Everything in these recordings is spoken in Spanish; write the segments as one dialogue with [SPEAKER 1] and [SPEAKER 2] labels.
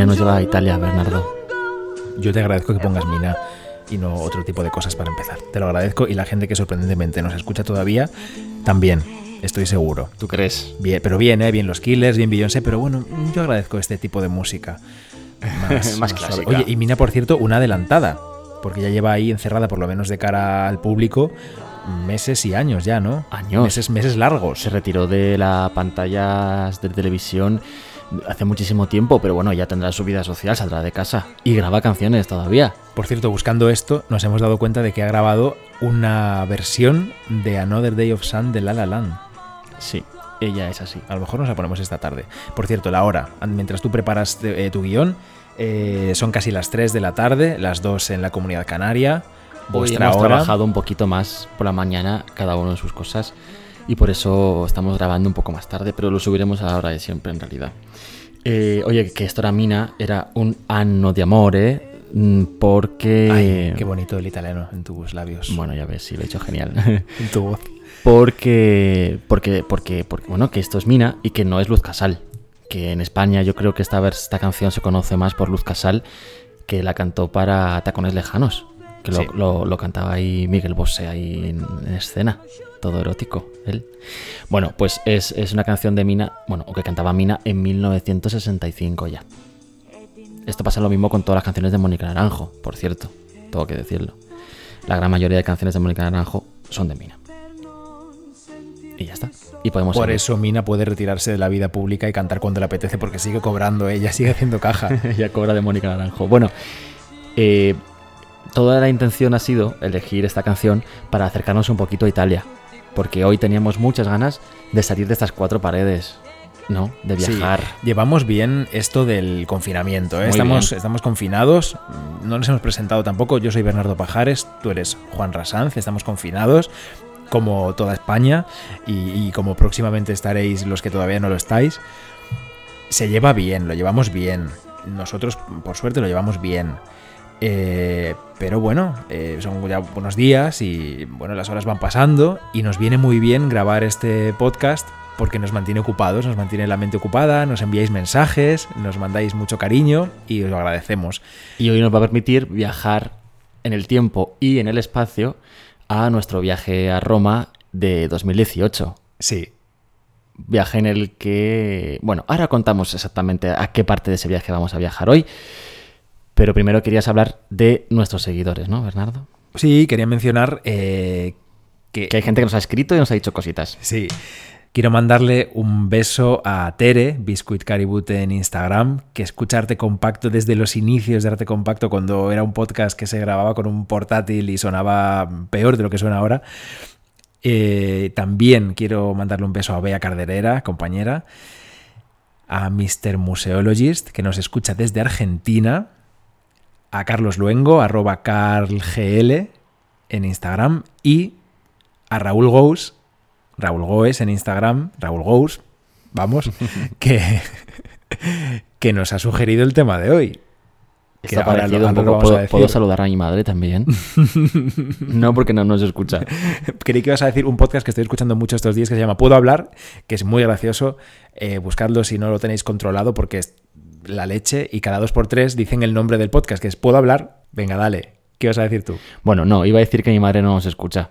[SPEAKER 1] Mina nos lleva a Italia, Bernardo.
[SPEAKER 2] Yo te agradezco que pongas Mina y no otro tipo de cosas para empezar. Te lo agradezco y la gente que sorprendentemente nos escucha todavía, también, estoy seguro.
[SPEAKER 1] ¿Tú crees?
[SPEAKER 2] Bien, pero bien, ¿eh? bien los Killers, bien Beyoncé, pero bueno, yo agradezco este tipo de música. Más,
[SPEAKER 1] Más clásica.
[SPEAKER 2] Oye, y Mina, por cierto, una adelantada, porque ya lleva ahí encerrada, por lo menos de cara al público, meses y años ya, ¿no?
[SPEAKER 1] Años.
[SPEAKER 2] Meses, meses largos.
[SPEAKER 1] Se retiró de la pantalla de televisión hace muchísimo tiempo, pero bueno, ya tendrá su vida social, saldrá de casa y graba canciones todavía.
[SPEAKER 2] Por cierto, buscando esto, nos hemos dado cuenta de que ha grabado una versión de Another Day of Sun de La La Land.
[SPEAKER 1] Sí, ella es así.
[SPEAKER 2] A lo mejor nos la ponemos esta tarde. Por cierto, la hora, mientras tú preparas eh, tu guion, eh, son casi las 3 de la tarde, las 2 en la comunidad canaria.
[SPEAKER 1] Hoy hemos
[SPEAKER 2] hora.
[SPEAKER 1] trabajado un poquito más por la mañana, cada uno en sus cosas, y por eso estamos grabando un poco más tarde, pero lo subiremos a la hora de siempre en realidad. Eh, oye, que esto era Mina, era un anno de amore, mm, porque...
[SPEAKER 2] Ay, qué bonito el italiano en tus labios.
[SPEAKER 1] Bueno, ya ves, sí, lo he hecho genial.
[SPEAKER 2] En tu voz.
[SPEAKER 1] porque, porque, porque, porque, bueno, que esto es Mina y que no es Luz Casal. Que en España yo creo que esta, esta canción se conoce más por Luz Casal, que la cantó para Tacones Lejanos. Que lo,
[SPEAKER 2] Sí.
[SPEAKER 1] lo- lo cantaba ahí Miguel Bosé ahí en, en escena. Todo erótico, él. Bueno, pues es, es una canción de Mina, bueno, o que cantaba Mina en 1965 ya. Esto pasa lo mismo con todas las canciones de Mónica Naranjo, por cierto, tengo que decirlo. La gran mayoría de canciones de Mónica Naranjo son de Mina. Y ya está. Y podemos
[SPEAKER 2] Por eso Mina puede retirarse de la vida pública y cantar cuando le apetece porque sigue cobrando ella, sigue haciendo caja.
[SPEAKER 1] ya cobra de Mónica Naranjo. Bueno, eh, toda la intención ha sido elegir esta canción para acercarnos un poquito a Italia. Porque hoy teníamos muchas ganas de salir de estas cuatro paredes, ¿no? De
[SPEAKER 2] Sí,
[SPEAKER 1] viajar.
[SPEAKER 2] llevamos bien esto del confinamiento. ¿eh? Estamos,
[SPEAKER 1] bien.
[SPEAKER 2] estamos confinados. No nos hemos presentado tampoco. Yo soy Bernardo Pajares, tú eres Juan Rasanz. Estamos confinados, como toda España, y, y como próximamente estaréis los que todavía no lo estáis. Se lleva bien, lo llevamos bien. Nosotros, por suerte, lo llevamos bien. Eh, pero bueno, eh, son ya unos días y bueno, las horas van pasando y nos viene muy bien grabar este podcast porque nos mantiene ocupados, nos mantiene la mente ocupada, nos enviáis mensajes, nos mandáis mucho cariño y os lo agradecemos.
[SPEAKER 1] Y hoy nos va a permitir viajar en el tiempo y en el espacio a nuestro viaje a Roma de 2018.
[SPEAKER 2] Sí,
[SPEAKER 1] Viaje en el que... Bueno, ahora contamos exactamente a qué parte de ese viaje vamos a viajar hoy. Pero primero querías hablar de nuestros seguidores, ¿no, Bernardo?
[SPEAKER 2] sí, quería mencionar eh, que,
[SPEAKER 1] Que hay gente que nos ha escrito y nos ha dicho cositas.
[SPEAKER 2] Sí. Quiero mandarle un beso a Tere, Biscuit Caribut en Instagram, que escucha Arte Compacto desde los inicios de Arte Compacto, cuando era un podcast que se grababa con un portátil y sonaba peor de lo que suena ahora. Eh, también quiero mandarle un beso a Bea Carderera, compañera, a Mr. Museologist, que nos escucha desde Argentina, a Carlos Luengo, arroba carlgl en Instagram, y a Raúl Gous, Raúl Goes en Instagram, Raúl Gous, vamos, que, que nos ha sugerido el tema de hoy. Que
[SPEAKER 1] Está
[SPEAKER 2] ahora
[SPEAKER 1] parecido
[SPEAKER 2] lo-
[SPEAKER 1] un
[SPEAKER 2] ahora
[SPEAKER 1] poco.
[SPEAKER 2] vamos a
[SPEAKER 1] ¿Puedo,
[SPEAKER 2] decir.
[SPEAKER 1] puedo saludar a mi madre también? no, porque no nos escucha.
[SPEAKER 2] Creí que ibas a decir un podcast que estoy escuchando mucho estos días que se llama Puedo hablar, que es muy gracioso. Eh, buscadlo si no lo tenéis controlado porque es la leche y cada dos por tres dicen el nombre del podcast, que es Puedo hablar. Venga, dale. ¿Qué vas a decir tú?
[SPEAKER 1] Bueno, no, iba a decir que mi madre no nos escucha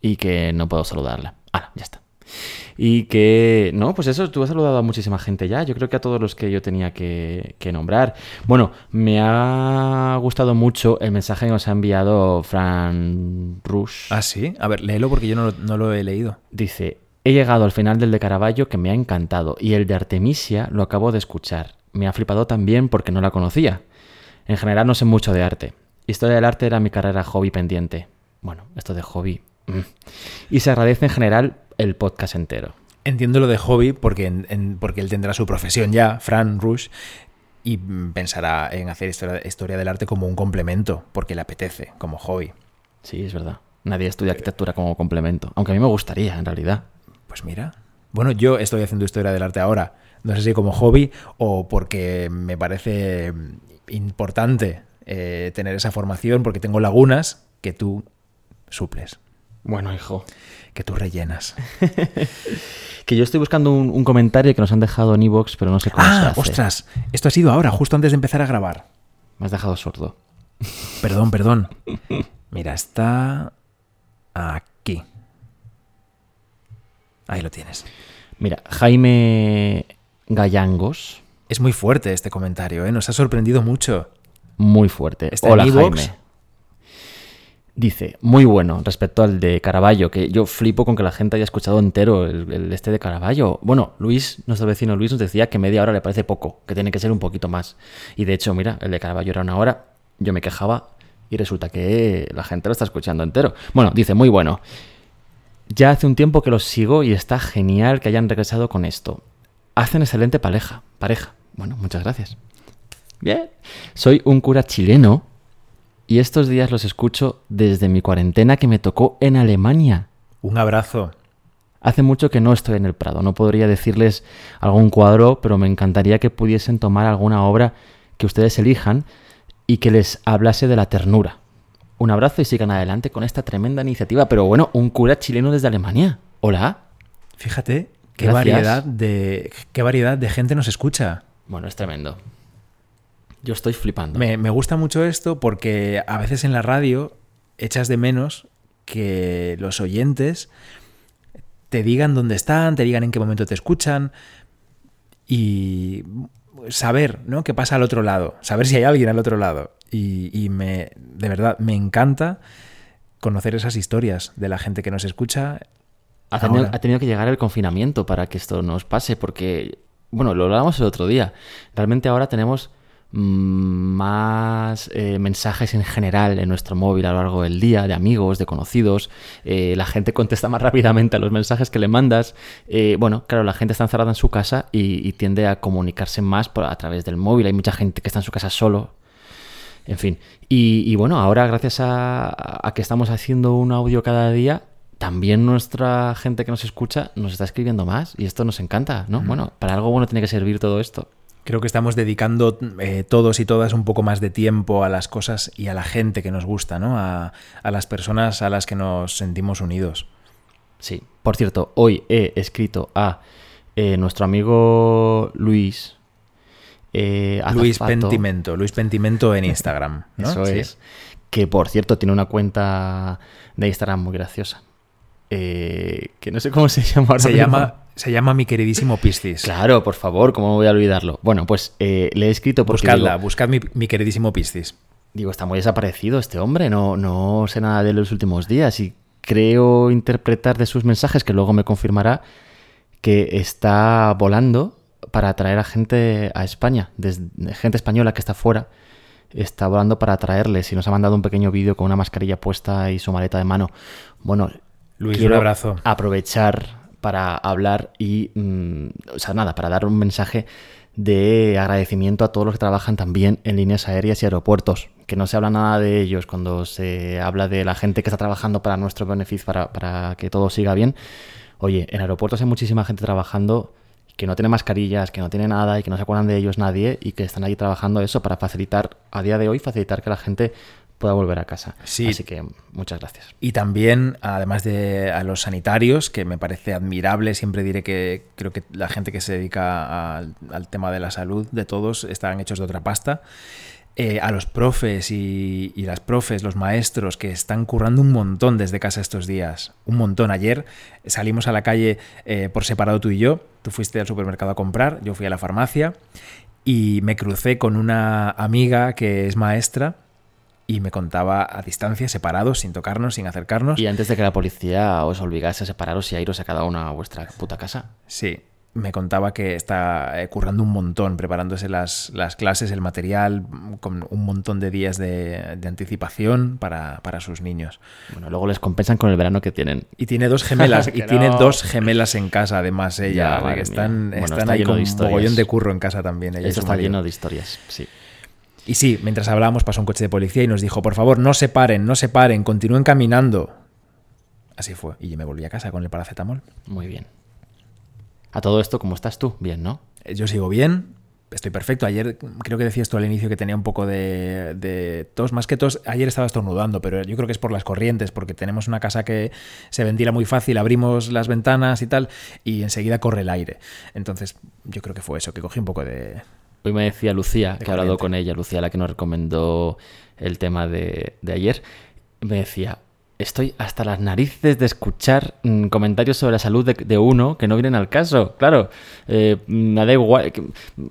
[SPEAKER 1] y que no puedo saludarla. Ah, ya está. Y que, no, pues eso, tú has saludado a muchísima gente ya. Yo creo que a todos los que yo tenía que, que nombrar. Bueno, me ha gustado mucho el mensaje que nos ha enviado Fran Rush.
[SPEAKER 2] Ah, sí. A ver, léelo porque yo no, no lo he leído.
[SPEAKER 1] Dice, he llegado al final del de Caravaggio que me ha encantado y el de Artemisia lo acabo de escuchar. Me ha flipado también porque no la conocía. En general no sé mucho de arte. Historia del arte era mi carrera hobby pendiente. Bueno, esto de hobby. mm. Y se agradece en general el podcast entero.
[SPEAKER 2] Entiendo lo de hobby porque, en- en- porque él tendrá su profesión ya, Fran Rush, y mm, pensará en hacer historia, historia del arte como un complemento, porque le apetece, como hobby.
[SPEAKER 1] Sí, es verdad. Nadie estudia arquitectura como complemento. Aunque a mí me gustaría, en realidad.
[SPEAKER 2] Pues mira. Bueno, yo estoy haciendo historia del arte ahora. No sé si como hobby o porque me parece importante eh, tener esa formación, porque tengo lagunas que tú suples.
[SPEAKER 1] Bueno, hijo.
[SPEAKER 2] Que tú rellenas.
[SPEAKER 1] que yo estoy buscando un, comentario que nos han dejado en Evox, pero no sé cómo se
[SPEAKER 2] ah,
[SPEAKER 1] hace.
[SPEAKER 2] ostras. Esto ha sido ahora, justo antes de empezar a grabar.
[SPEAKER 1] Me has dejado sordo.
[SPEAKER 2] Perdón, perdón. Mira, está aquí. Ahí lo tienes.
[SPEAKER 1] Mira, Jaime Gallangos.
[SPEAKER 2] Es muy fuerte este comentario, ¿eh? Nos ha sorprendido mucho.
[SPEAKER 1] Muy fuerte. Hola, Jaime. Dice, muy bueno respecto al de Caravaggio, que yo flipo con que la gente haya escuchado entero el, este de Caravaggio. Bueno, Luis, nuestro vecino Luis, nos decía que media hora le parece poco, que tiene que ser un poquito más. Y de hecho, mira, el de Caravaggio era una hora, yo me quejaba y resulta que la gente lo está escuchando entero. Bueno, dice, muy bueno. Ya hace un tiempo que los sigo y está genial que hayan regresado con esto. Hacen excelente pareja. Pareja. Bueno, muchas gracias. Bien. Soy un cura chileno y estos días los escucho desde mi cuarentena que me tocó en Alemania.
[SPEAKER 2] Un abrazo.
[SPEAKER 1] Hace mucho que no estoy en el Prado. No podría decirles algún cuadro, pero me encantaría que pudiesen tomar alguna obra que ustedes elijan y que les hablase de la ternura. Un abrazo y sigan adelante con esta tremenda iniciativa. Pero bueno, un cura chileno desde Alemania. Hola.
[SPEAKER 2] Fíjate qué variedad de qué variedad de gente nos escucha.
[SPEAKER 1] Bueno, es tremendo. Yo estoy flipando.
[SPEAKER 2] Me, me gusta mucho esto porque a veces en la radio echas de menos que los oyentes te digan dónde están, te digan en qué momento te escuchan y saber ¿no? qué pasa al otro lado, saber si hay alguien al otro lado. Y, me, de verdad, me encanta conocer esas historias de la gente que nos escucha.
[SPEAKER 1] Ha tenido, ha tenido, que llegar el confinamiento para que esto nos pase, porque, bueno, lo hablábamos el otro día. Realmente ahora tenemos más eh, mensajes en general en nuestro móvil a lo largo del día, de amigos, de conocidos. Eh, la gente contesta más rápidamente a los mensajes que le mandas. Eh, bueno, claro, la gente está encerrada en su casa y, tiende a comunicarse más por, a través del móvil. Hay mucha gente que está en su casa solo. En fin. Y, bueno, ahora gracias a, que estamos haciendo un audio cada día, también nuestra gente que nos escucha nos está escribiendo más y esto nos encanta, ¿no? Bueno, para algo bueno tiene que servir todo esto.
[SPEAKER 2] Creo que estamos dedicando eh, todos y todas un poco más de tiempo a las cosas y a la gente que nos gusta, ¿no? A, las personas a las que nos sentimos unidos.
[SPEAKER 1] Sí. Por cierto, hoy he escrito a eh, nuestro amigo Luis.
[SPEAKER 2] Eh, Luis Pentimento. Luis Pentimento en Instagram.
[SPEAKER 1] Eso es. Que por cierto tiene una cuenta de Instagram muy graciosa. que no sé cómo se llama.
[SPEAKER 2] se llama se llama mi queridísimo Piscis.
[SPEAKER 1] Claro, por favor, ¿cómo voy a olvidarlo? Bueno, pues eh, le he escrito porque.
[SPEAKER 2] Buscadla, buscad mi, queridísimo Piscis.
[SPEAKER 1] Digo, está muy desaparecido este hombre, no, no sé nada de los últimos días y creo interpretar de sus mensajes, que luego me confirmará, que está volando para atraer a gente a España, desde, gente española que está fuera, está volando para atraerles y nos ha mandado un pequeño vídeo con una mascarilla puesta y su maleta de mano. Bueno,
[SPEAKER 2] Luis, un abrazo.
[SPEAKER 1] Aprovechar para hablar y, mm, o sea, nada, para dar un mensaje de agradecimiento a todos los que trabajan también en líneas aéreas y aeropuertos, que no se habla nada de ellos cuando se habla de la gente que está trabajando para nuestro beneficio, para, para que todo siga bien. Oye, en aeropuertos hay muchísima gente trabajando que no tiene mascarillas, que no tiene nada y que no se acuerdan de ellos nadie y que están ahí trabajando eso para facilitar, a día de hoy, facilitar que la gente pueda volver a casa. Sí. Así que muchas gracias.
[SPEAKER 2] Y también, además de a los sanitarios, que me parece admirable, siempre diré que creo que la gente que se dedica al tema de la salud de todos están hechos de otra pasta. Eh, a los profes y, las profes, los maestros que están currando un montón desde casa estos días. Un montón. Ayer salimos a la calle eh, por separado tú y yo. Tú fuiste al supermercado a comprar, yo fui a la farmacia y me crucé con una amiga que es maestra y me contaba a distancia, separados, sin tocarnos, sin acercarnos.
[SPEAKER 1] Y antes de que la policía os obligase a separaros y a iros a cada una a vuestra puta casa.
[SPEAKER 2] Sí, me contaba que está eh, currando un montón, preparándose las, las, clases, el material, con un montón de días de, anticipación para, sus niños.
[SPEAKER 1] Bueno, luego les compensan con el verano que tienen.
[SPEAKER 2] Y tiene dos gemelas, y tiene dos gemelas en casa, además, ella. que están, están ahí con un mogollón de curro en casa también. Ella
[SPEAKER 1] Esto está lleno de historias, sí.
[SPEAKER 2] Y sí, mientras hablábamos pasó un coche de policía y nos dijo, por favor, no se paren, no se paren, continúen caminando. así fue. Y me volví a casa con el paracetamol.
[SPEAKER 1] Muy bien. A todo esto, ¿cómo estás tú? Bien, ¿no?
[SPEAKER 2] Eh, Yo sigo bien, estoy perfecto. Ayer creo que decías tú al inicio que tenía un poco de, de tos, más que tos, ayer estaba estornudando, pero yo creo que es por las corrientes, porque tenemos una casa que se ventila muy fácil, abrimos las ventanas y tal, y enseguida corre el aire. Entonces yo creo que fue eso, que cogí un poco de...
[SPEAKER 1] Hoy me decía Lucía, que he hablado con ella, Lucía, la que nos recomendó el tema de, de ayer, me decía, estoy hasta las narices de escuchar mm, comentarios sobre la salud de, de uno que no vienen al caso. Claro, eh, me da igual, que-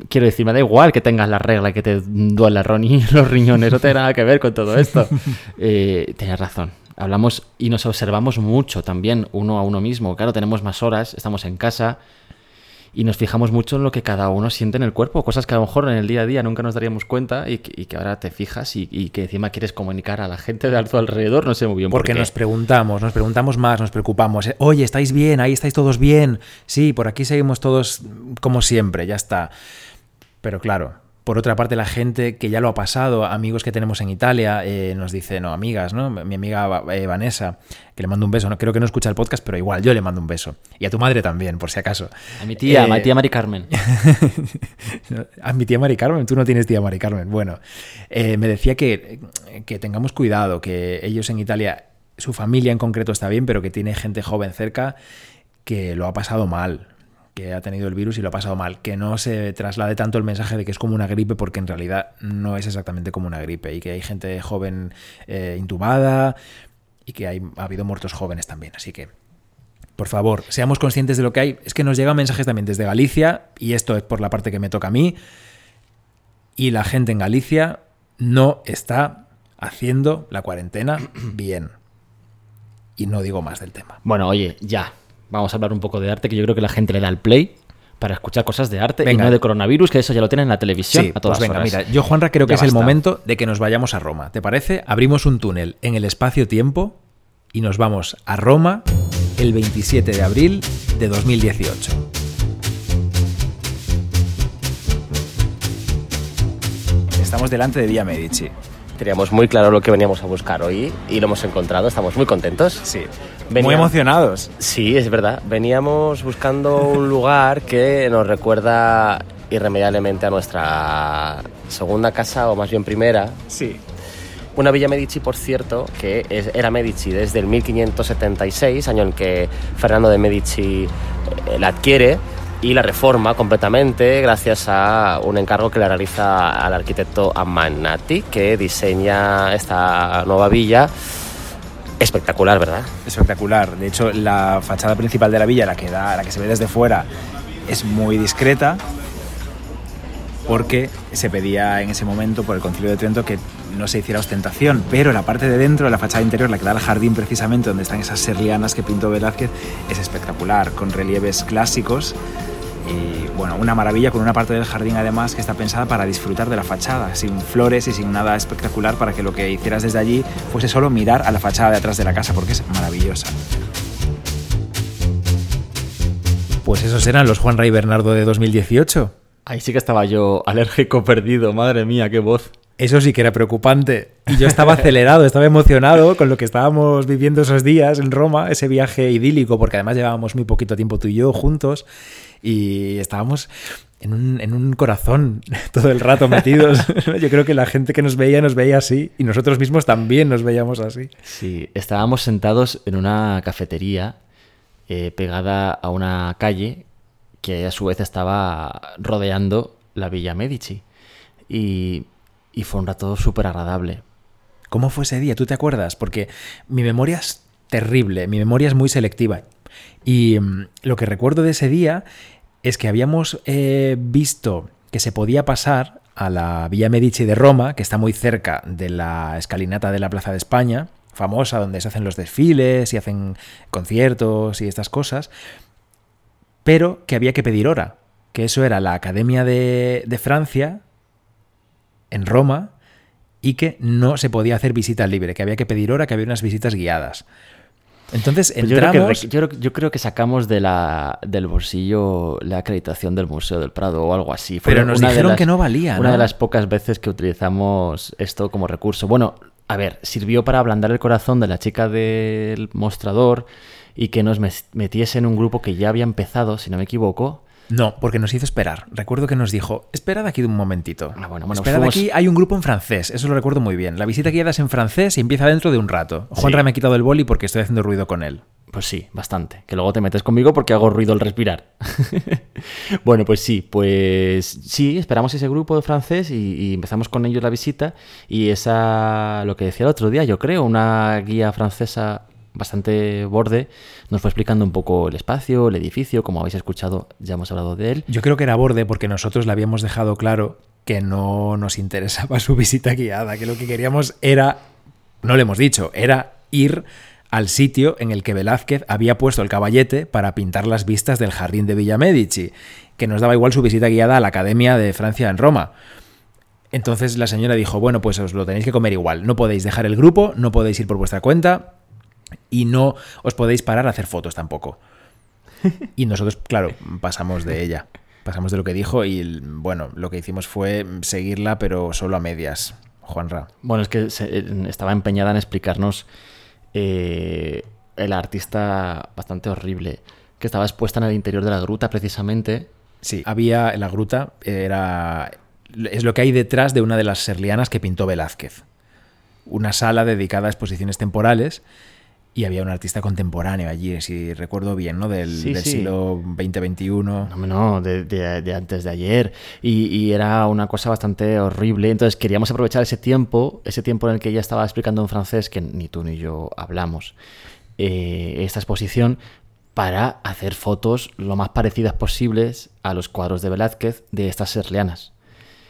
[SPEAKER 1] quiero decir, me da igual que tengas la regla y que te duela los riñones, no tiene nada que ver con todo esto. Eh, tienes razón. Hablamos y nos observamos mucho también uno a uno mismo. Claro, tenemos más horas, estamos en casa y nos fijamos mucho en lo que cada uno siente en el cuerpo, cosas que a lo mejor en el día a día nunca nos daríamos cuenta y que, y que ahora te fijas y, y que encima quieres comunicar a la gente de tu alrededor, no sé muy bien por
[SPEAKER 2] Porque
[SPEAKER 1] qué.
[SPEAKER 2] nos preguntamos, nos preguntamos más, nos preocupamos. eh, Oye, ¿estáis bien? Ahí estáis todos bien. Sí, por aquí seguimos todos como siempre, ya está. Pero claro, por otra parte, la gente que ya lo ha pasado, amigos que tenemos en Italia, eh, nos dice, no, amigas, ¿no? Mi amiga eh, Vanessa, que le mando un beso, no creo que no escucha el podcast, pero igual yo le mando un beso. Y a tu madre también, por si acaso.
[SPEAKER 1] A mi tía, a mi
[SPEAKER 2] Eh,
[SPEAKER 1] tía Mari Carmen.
[SPEAKER 2] a mi tía Mari Carmen, tú no tienes tía Mari Carmen. Bueno, me decía que, que tengamos cuidado, que ellos en Italia, su familia en concreto está bien, pero que tiene gente joven cerca que lo ha pasado mal, que ha tenido el virus y lo ha pasado mal. Que no se traslade tanto el mensaje de que es como una gripe, porque en realidad no es exactamente como una gripe y que hay gente joven eh, intubada y que hay, ha habido muertos jóvenes también. Así que por favor, seamos conscientes de lo que hay. Es que nos llegan mensajes también desde Galicia, y esto es por la parte que me toca a mí, y la gente en Galicia no está haciendo la cuarentena bien. Y no digo más del tema.
[SPEAKER 1] Bueno, oye, ya. Vamos a hablar un poco de arte, que yo creo que la gente le da el play para escuchar cosas de arte
[SPEAKER 2] Venga.
[SPEAKER 1] y no de coronavirus, que eso ya lo tienen en la televisión
[SPEAKER 2] Sí,
[SPEAKER 1] a todas
[SPEAKER 2] pues venga,
[SPEAKER 1] horas.
[SPEAKER 2] mira, yo Juanra creo que
[SPEAKER 1] Ya
[SPEAKER 2] es el momento de que nos vayamos a Roma. ¿Te parece? Abrimos un túnel en el espacio-tiempo y nos vamos a Roma el 27 de abril de 2018. Estamos delante de Vía Medici.
[SPEAKER 3] Teníamos muy claro lo que veníamos a buscar hoy y lo hemos encontrado. Estamos muy contentos.
[SPEAKER 2] Sí. Muy emocionados.
[SPEAKER 3] Sí, es verdad. Veníamos buscando un lugar que nos recuerda irremediablemente a nuestra segunda casa, o más bien primera.
[SPEAKER 2] Sí.
[SPEAKER 3] Una Villa Medici, por cierto, que es- era Medici desde el 1576, año en que Fernando de Medici eh, la adquiere y la reforma completamente gracias a un encargo que le realiza al arquitecto Ammanati, que diseña esta nueva villa. Espectacular, ¿verdad?
[SPEAKER 2] Espectacular. De hecho, la fachada principal de la villa, la que, da, la que se ve desde fuera, es muy discreta porque se pedía en ese momento por el Concilio de Trento que no se hiciera ostentación, pero la parte de dentro, la fachada interior, la que da al jardín precisamente, donde están esas serlianas que pintó Velázquez, es espectacular, con relieves clásicos y bueno, una maravilla con una parte del jardín además que está pensada para disfrutar de la fachada, sin flores y sin nada espectacular para que lo que hicieras desde allí fuese solo mirar a la fachada de atrás de la casa porque es maravillosa. Pues esos eran los Juan Ray Bernardo de 2018.
[SPEAKER 1] Ahí sí que estaba yo alérgico perdido, madre mía, qué voz.
[SPEAKER 2] Eso sí que era preocupante. Y yo estaba acelerado, estaba emocionado con lo que estábamos viviendo esos días en Roma, ese viaje idílico, porque además llevábamos muy poquito tiempo tú y yo juntos y estábamos en un, en un corazón todo el rato metidos. Yo creo que la gente que nos veía nos veía así y nosotros mismos también nos veíamos así.
[SPEAKER 1] Sí, estábamos sentados en una cafetería eh, pegada a una calle que a su vez estaba rodeando la Villa Medici. Y, y fue un rato súper agradable.
[SPEAKER 2] ¿Cómo fue ese día? ¿Tú te acuerdas? Porque mi memoria es terrible, mi memoria es muy selectiva. Y mm, lo que recuerdo de ese día es que habíamos eh, visto que se podía pasar a la Villa Medici de Roma, que está muy cerca de la escalinata de la Plaza de España, famosa, donde se hacen los desfiles y hacen conciertos y estas cosas, pero que había que pedir hora, que eso era la Academia de, de Francia en Roma y que no se podía hacer visita libre, que había que pedir hora, que había unas visitas guiadas. Entonces
[SPEAKER 1] Pues yo, creo que,
[SPEAKER 2] entramos...
[SPEAKER 1] yo, creo- yo creo que sacamos de la, del bolsillo la acreditación del Museo del Prado o algo así. Fue
[SPEAKER 2] Pero nos dijeron
[SPEAKER 1] las-
[SPEAKER 2] que no valía,
[SPEAKER 1] Una
[SPEAKER 2] ¿no?
[SPEAKER 1] de las pocas veces que utilizamos esto como recurso. Bueno, a ver, sirvió para ablandar el corazón de la chica del mostrador y que nos metiese en un grupo que ya había empezado, si no me equivoco.
[SPEAKER 2] No, porque nos hizo esperar. Recuerdo que nos dijo, esperad aquí un momentito.
[SPEAKER 1] Ah, bueno, bueno,
[SPEAKER 2] esperad
[SPEAKER 1] fuimos-
[SPEAKER 2] aquí, hay un grupo en francés, eso lo recuerdo muy bien. La visita guiada es en francés y empieza dentro de un rato. Juanra
[SPEAKER 1] Sí.
[SPEAKER 2] me ha quitado el boli porque estoy haciendo ruido con él.
[SPEAKER 1] Pues sí, bastante. Que luego te metes conmigo porque hago ruido al respirar. bueno, pues sí, pues sí, esperamos ese grupo de francés y, y empezamos con ellos la visita. Y esa, lo que decía el otro día, yo creo, una guía francesa bastante borde, nos fue explicando un poco el espacio, el edificio, como habéis escuchado, ya hemos hablado de él.
[SPEAKER 2] Yo creo que era borde porque nosotros le habíamos dejado claro que no nos interesaba su visita guiada, que lo que queríamos era, no le hemos dicho, era ir al sitio en el que Velázquez había puesto el caballete para pintar las vistas del jardín de Villa Medici, que nos daba igual su visita guiada a la Academia de Francia en Roma. Entonces la señora dijo, bueno, pues os lo tenéis que comer igual, no podéis dejar el grupo, no podéis ir por vuestra cuenta y no os podéis parar a hacer fotos tampoco. Y nosotros, claro, pasamos de ella. Pasamos de lo que dijo y, bueno, lo que hicimos fue seguirla, pero solo a medias, Juanra.
[SPEAKER 1] Bueno, es que se- eh, estaba empeñada en explicarnos eh, el artista bastante horrible, que estaba expuesta en el interior de la gruta precisamente.
[SPEAKER 2] Sí, había en la gruta, era es lo que hay detrás de una de las serlianas que pintó Velázquez. Una sala dedicada a exposiciones temporales y había un artista contemporáneo allí, si recuerdo bien, ¿no? Del,
[SPEAKER 1] Sí,
[SPEAKER 2] del
[SPEAKER 1] sí.
[SPEAKER 2] siglo XX-XXI.
[SPEAKER 1] No, no, de, de- de antes de ayer. Y, y era una cosa bastante horrible. Entonces queríamos aprovechar ese tiempo, ese tiempo en el que ella estaba explicando en francés, que ni tú ni yo hablamos, eh, esta exposición, para hacer fotos lo más parecidas posibles a los cuadros de Velázquez de estas serlianas.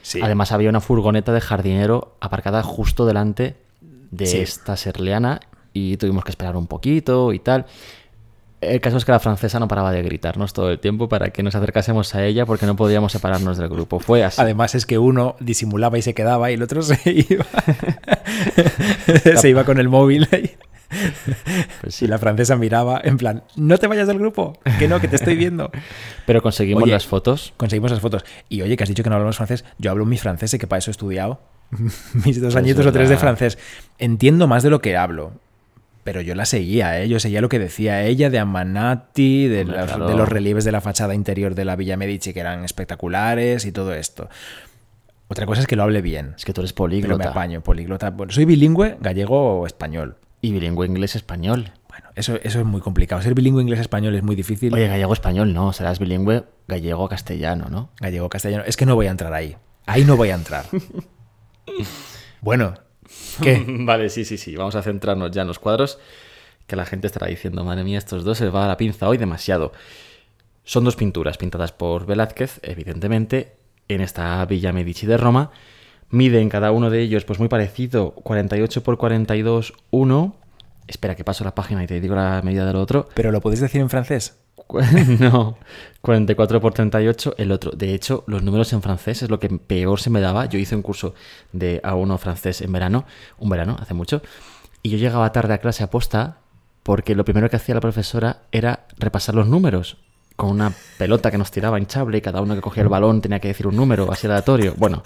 [SPEAKER 2] Sí.
[SPEAKER 1] Además había una furgoneta de jardinero aparcada justo delante de
[SPEAKER 2] Sí.
[SPEAKER 1] esta serliana y tuvimos que esperar un poquito y tal. El caso es que la francesa no paraba de gritarnos todo el tiempo para que nos acercásemos a ella porque no podíamos separarnos del grupo. Fue así.
[SPEAKER 2] Además es que uno disimulaba y se quedaba y el otro se iba. se iba con el móvil ahí.
[SPEAKER 1] Pues sí.
[SPEAKER 2] Y la francesa miraba en plan, no te vayas del grupo, que no, que te estoy viendo.
[SPEAKER 1] Pero conseguimos
[SPEAKER 2] Oye,
[SPEAKER 1] las fotos.
[SPEAKER 2] Conseguimos las fotos. Y oye, que has dicho que no hablamos francés. Yo hablo mi francés y que para eso he estudiado mis dos
[SPEAKER 1] Es
[SPEAKER 2] añitos o tres de francés. Entiendo más de lo que hablo. Pero yo la seguía, ¿eh? Yo seguía lo que decía ella de Amanati, de,
[SPEAKER 1] Hombre,
[SPEAKER 2] los,
[SPEAKER 1] claro.
[SPEAKER 2] de los relieves de la fachada interior de la Villa Medici, que eran espectaculares y todo esto. Otra cosa es que lo hable bien.
[SPEAKER 1] Es que tú eres
[SPEAKER 2] Pero me
[SPEAKER 1] políglota.
[SPEAKER 2] apaño, políglota. Bueno, soy bilingüe, gallego o español.
[SPEAKER 1] Y bilingüe inglés-español.
[SPEAKER 2] Bueno, eso, eso es muy complicado. Ser bilingüe inglés-español es muy difícil.
[SPEAKER 1] Oye, gallego-español no, serás bilingüe gallego-castellano, ¿no?
[SPEAKER 2] Gallego-castellano. Es que no voy a entrar ahí. Ahí no voy a entrar. bueno, ¿qué?
[SPEAKER 1] Vale, sí, sí, sí. Vamos a centrarnos ya en los cuadros. Que la gente estará diciendo, madre mía, estos dos se va a la pinza hoy demasiado. Son dos pinturas pintadas por Velázquez, evidentemente, en esta Villa Medici de Roma. Miden cada uno de ellos, pues muy parecido, 48 por 42, 1. Espera que paso la página y te digo la medida del otro.
[SPEAKER 2] ¿Pero lo podéis decir en francés?
[SPEAKER 1] No, 44 por 38 el otro. De hecho, los números en francés es lo que peor se me daba. Yo hice un curso de A1 francés en verano, un verano, hace mucho, y yo llegaba tarde a clase a posta porque lo primero que hacía la profesora era repasar los números con una pelota que nos tiraba hinchable y cada uno que cogía el balón tenía que decir un número así aleatorio. Bueno,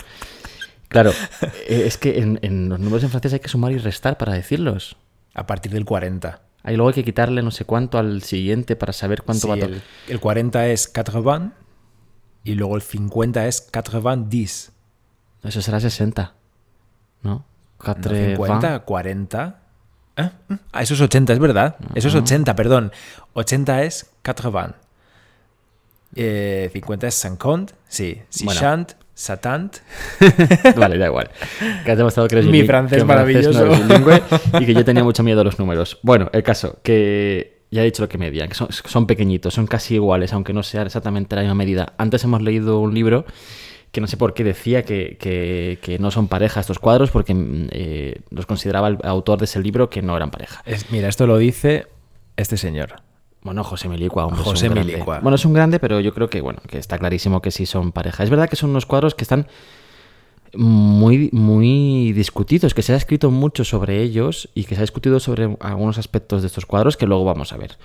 [SPEAKER 1] claro, eh, es que en, en los números en francés hay que sumar y restar para decirlos.
[SPEAKER 2] A partir del 40.
[SPEAKER 1] Ahí luego hay que quitarle no sé cuánto al siguiente para saber cuánto
[SPEAKER 2] Sí,
[SPEAKER 1] va a to-
[SPEAKER 2] el, el 40 es 80 y luego el 50 es 90.
[SPEAKER 1] Eso será 60. ¿no?
[SPEAKER 2] No,
[SPEAKER 1] Quatre
[SPEAKER 2] 50, 40. ¿Eh? Ah, eso es 80, es verdad. Eso es 80, perdón. 80 es 80. Eh, 50 es 50. Sí.
[SPEAKER 1] Bueno.
[SPEAKER 2] 60, 70.
[SPEAKER 1] Vale, da igual. Que has demostrado que eres
[SPEAKER 2] Mi francés
[SPEAKER 1] que
[SPEAKER 2] maravilloso.
[SPEAKER 1] no y que yo tenía mucho miedo a los números. Bueno, el caso, que ya he dicho lo que medían, que son, son pequeñitos, son casi iguales, aunque no sea exactamente la misma medida. Antes hemos leído un libro que no sé por qué decía que, que- que no son pareja estos cuadros, porque mm, eh, los consideraba el autor de ese libro que no eran pareja.
[SPEAKER 2] Es- mira, esto lo dice este señor.
[SPEAKER 1] Bueno, José Milicua, hombre, es
[SPEAKER 2] José
[SPEAKER 1] un grande.
[SPEAKER 2] Milicua.
[SPEAKER 1] Bueno, es un grande, pero yo creo que, bueno, que está clarísimo que sí son pareja. Es verdad que son unos cuadros que están muy, muy discutidos, que se ha escrito mucho sobre ellos y que se ha discutido sobre algunos aspectos de estos cuadros que luego vamos a ver.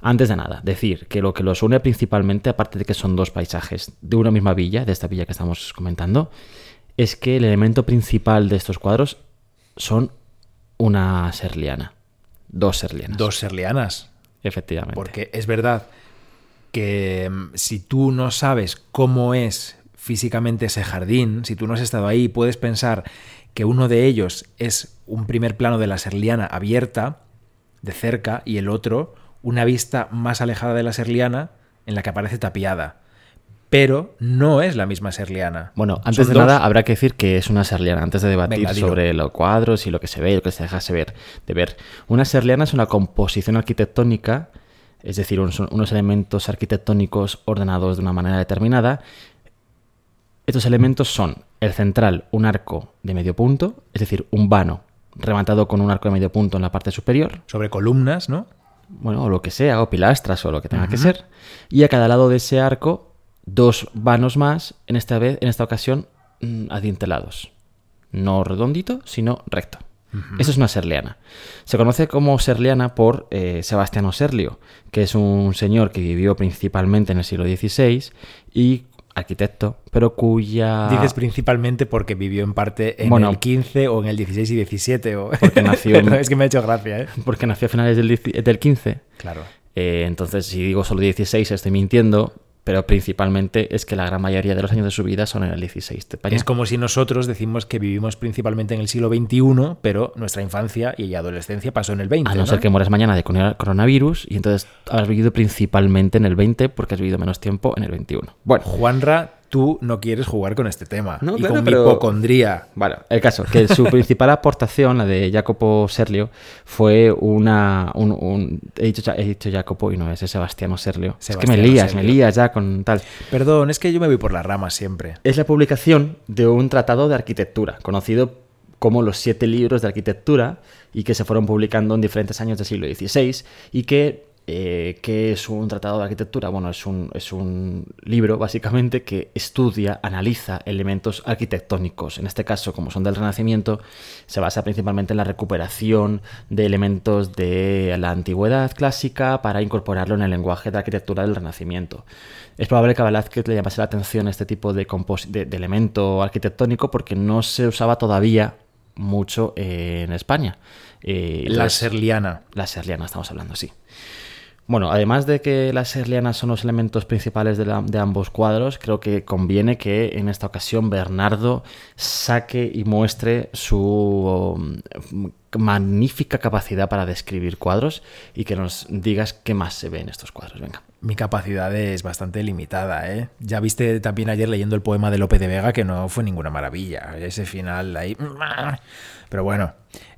[SPEAKER 1] Antes de nada, decir que lo que los une principalmente, aparte de que son dos paisajes de una misma villa, de esta villa que estamos comentando, es que el elemento principal de estos cuadros son una serliana. Dos serlianas.
[SPEAKER 2] Dos serlianas.
[SPEAKER 1] Efectivamente.
[SPEAKER 2] Porque es verdad que mm, si tú no sabes cómo es físicamente ese jardín, si tú no has estado ahí, puedes pensar que uno de ellos es un primer plano de la serliana abierta, de cerca, y el otro una vista más alejada de la serliana en la que aparece tapiada. Pero no es la misma serliana.
[SPEAKER 1] Bueno, antes
[SPEAKER 2] Son
[SPEAKER 1] de
[SPEAKER 2] dos.
[SPEAKER 1] nada habrá que decir que es una serliana, antes de debatir
[SPEAKER 2] Venga,
[SPEAKER 1] sobre los cuadros y lo que se ve y lo que se dejase ver, de ver. Una serliana es una composición arquitectónica, es decir, unos elementos arquitectónicos ordenados de una manera determinada. Estos elementos son el central, un arco de medio punto, es decir, un vano rematado con un arco de medio punto en la parte superior,
[SPEAKER 2] Sobre columnas, ¿no?
[SPEAKER 1] bueno, o lo que sea, o pilastras o lo que tenga que ser. Y a cada lado de ese arco, dos vanos más, en esta vez, en esta ocasión, mm, adintelados. No redondito, sino recto. Eso es una serliana. Se conoce como serliana por eh, Sebastiano Serlio, que es un señor que vivió principalmente en el siglo XVI y arquitecto, pero cuya...
[SPEAKER 2] Dices principalmente porque vivió en parte en
[SPEAKER 1] Bueno.
[SPEAKER 2] el 15 o en el 16 y 17. O...
[SPEAKER 1] Porque nació en-
[SPEAKER 2] es que me ha hecho gracia, ¿eh?
[SPEAKER 1] Porque nació a finales del, del 15.
[SPEAKER 2] Claro.
[SPEAKER 1] Eh, entonces, si digo solo 16, estoy mintiendo, pero principalmente es que la gran mayoría de los años de su vida son en el 16. ¿te parece?
[SPEAKER 2] Es como si nosotros decimos que vivimos principalmente en el siglo XXI, pero nuestra infancia y adolescencia pasó en el 20.
[SPEAKER 1] A no ser que mueras mañana de corona- coronavirus y entonces habrás vivido principalmente en el 20 porque has vivido menos tiempo en el 21. Bueno,
[SPEAKER 2] Juanra, tú no quieres jugar con este tema.
[SPEAKER 1] No,
[SPEAKER 2] y
[SPEAKER 1] claro,
[SPEAKER 2] con
[SPEAKER 1] pero-
[SPEAKER 2] mi hipocondría.
[SPEAKER 1] Bueno, el caso, que su principal aportación, la de Jacopo Serlio, fue una... Un, un- he, dicho, Ja- he dicho Jacopo y no es, Sebastiano Serlio. es que me lías, me lías ya con tal.
[SPEAKER 2] Perdón, es que yo me voy por las ramas siempre.
[SPEAKER 1] Es la publicación de un tratado de arquitectura, conocido como los siete libros de arquitectura, y que se fueron publicando en diferentes años del siglo XVI, y que, eh, ¿qué es un tratado de arquitectura? Bueno, es un, es un libro, básicamente, que estudia, analiza elementos arquitectónicos. En este caso, como son del Renacimiento, se basa principalmente en la recuperación de elementos de la antigüedad clásica para incorporarlo en el lenguaje de arquitectura del Renacimiento. Es probable que a Velázquez le llamase la atención este tipo de, de- de elemento arquitectónico porque no se usaba todavía mucho eh, en España. Eh,
[SPEAKER 2] La
[SPEAKER 1] entonces-
[SPEAKER 2] serliana.
[SPEAKER 1] la serliana, estamos hablando, sí. Bueno, además de que las serlianas son los elementos principales de, ambos cuadros, creo que conviene que en esta ocasión Bernardo saque y muestre su um, magnífica capacidad para describir cuadros y que nos digas qué más se ve en estos cuadros. Venga.
[SPEAKER 2] Mi capacidad es bastante limitada, ¿eh? Ya viste también ayer leyendo el poema de Lope de Vega que no fue ninguna maravilla. Ese final ahí. Pero bueno,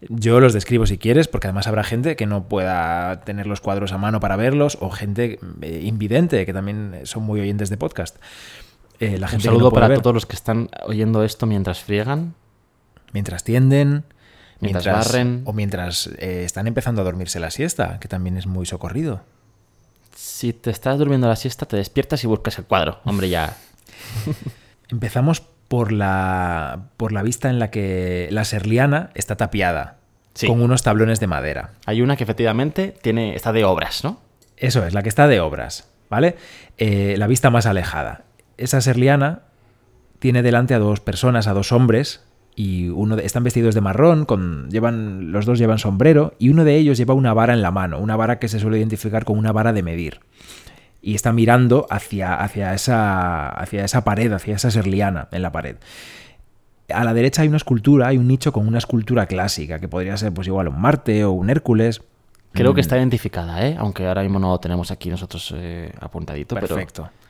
[SPEAKER 2] yo los describo si quieres, porque además habrá gente que no pueda tener los cuadros a mano para verlos, o gente eh, invidente, que también son muy oyentes de podcast. Eh, la
[SPEAKER 1] Un
[SPEAKER 2] gente
[SPEAKER 1] saludo
[SPEAKER 2] no
[SPEAKER 1] para
[SPEAKER 2] ver.
[SPEAKER 1] todos los que están oyendo esto mientras friegan.
[SPEAKER 2] Mientras tienden,
[SPEAKER 1] Mientras barren.
[SPEAKER 2] o mientras eh, están empezando a dormirse la siesta, que también es muy socorrido.
[SPEAKER 1] Si te estás durmiendo la siesta, te despiertas y buscas el cuadro. Hombre, ya.
[SPEAKER 2] Empezamos por la, por la vista en la que la serliana está tapiada,
[SPEAKER 1] Sí.
[SPEAKER 2] con unos tablones de madera.
[SPEAKER 1] Hay una que efectivamente tiene, está de obras, ¿no?
[SPEAKER 2] Eso es, la que está de obras, ¿vale? Eh, la vista más alejada. Esa serliana tiene delante a dos personas, a dos hombres, y uno de- están vestidos de marrón, con, llevan, los dos llevan sombrero, y uno de ellos lleva una vara en la mano, una vara que se suele identificar como una vara de medir. Y está mirando hacia, hacia, esa, hacia esa pared, hacia esa serliana en la pared. A la derecha hay una escultura, hay un nicho con una escultura clásica, que podría ser pues igual un Marte o un Hércules.
[SPEAKER 1] Creo
[SPEAKER 2] Mm,
[SPEAKER 1] que está identificada, ¿eh? Aunque ahora mismo no lo tenemos aquí nosotros eh, apuntadito,
[SPEAKER 2] Perfecto.
[SPEAKER 1] pero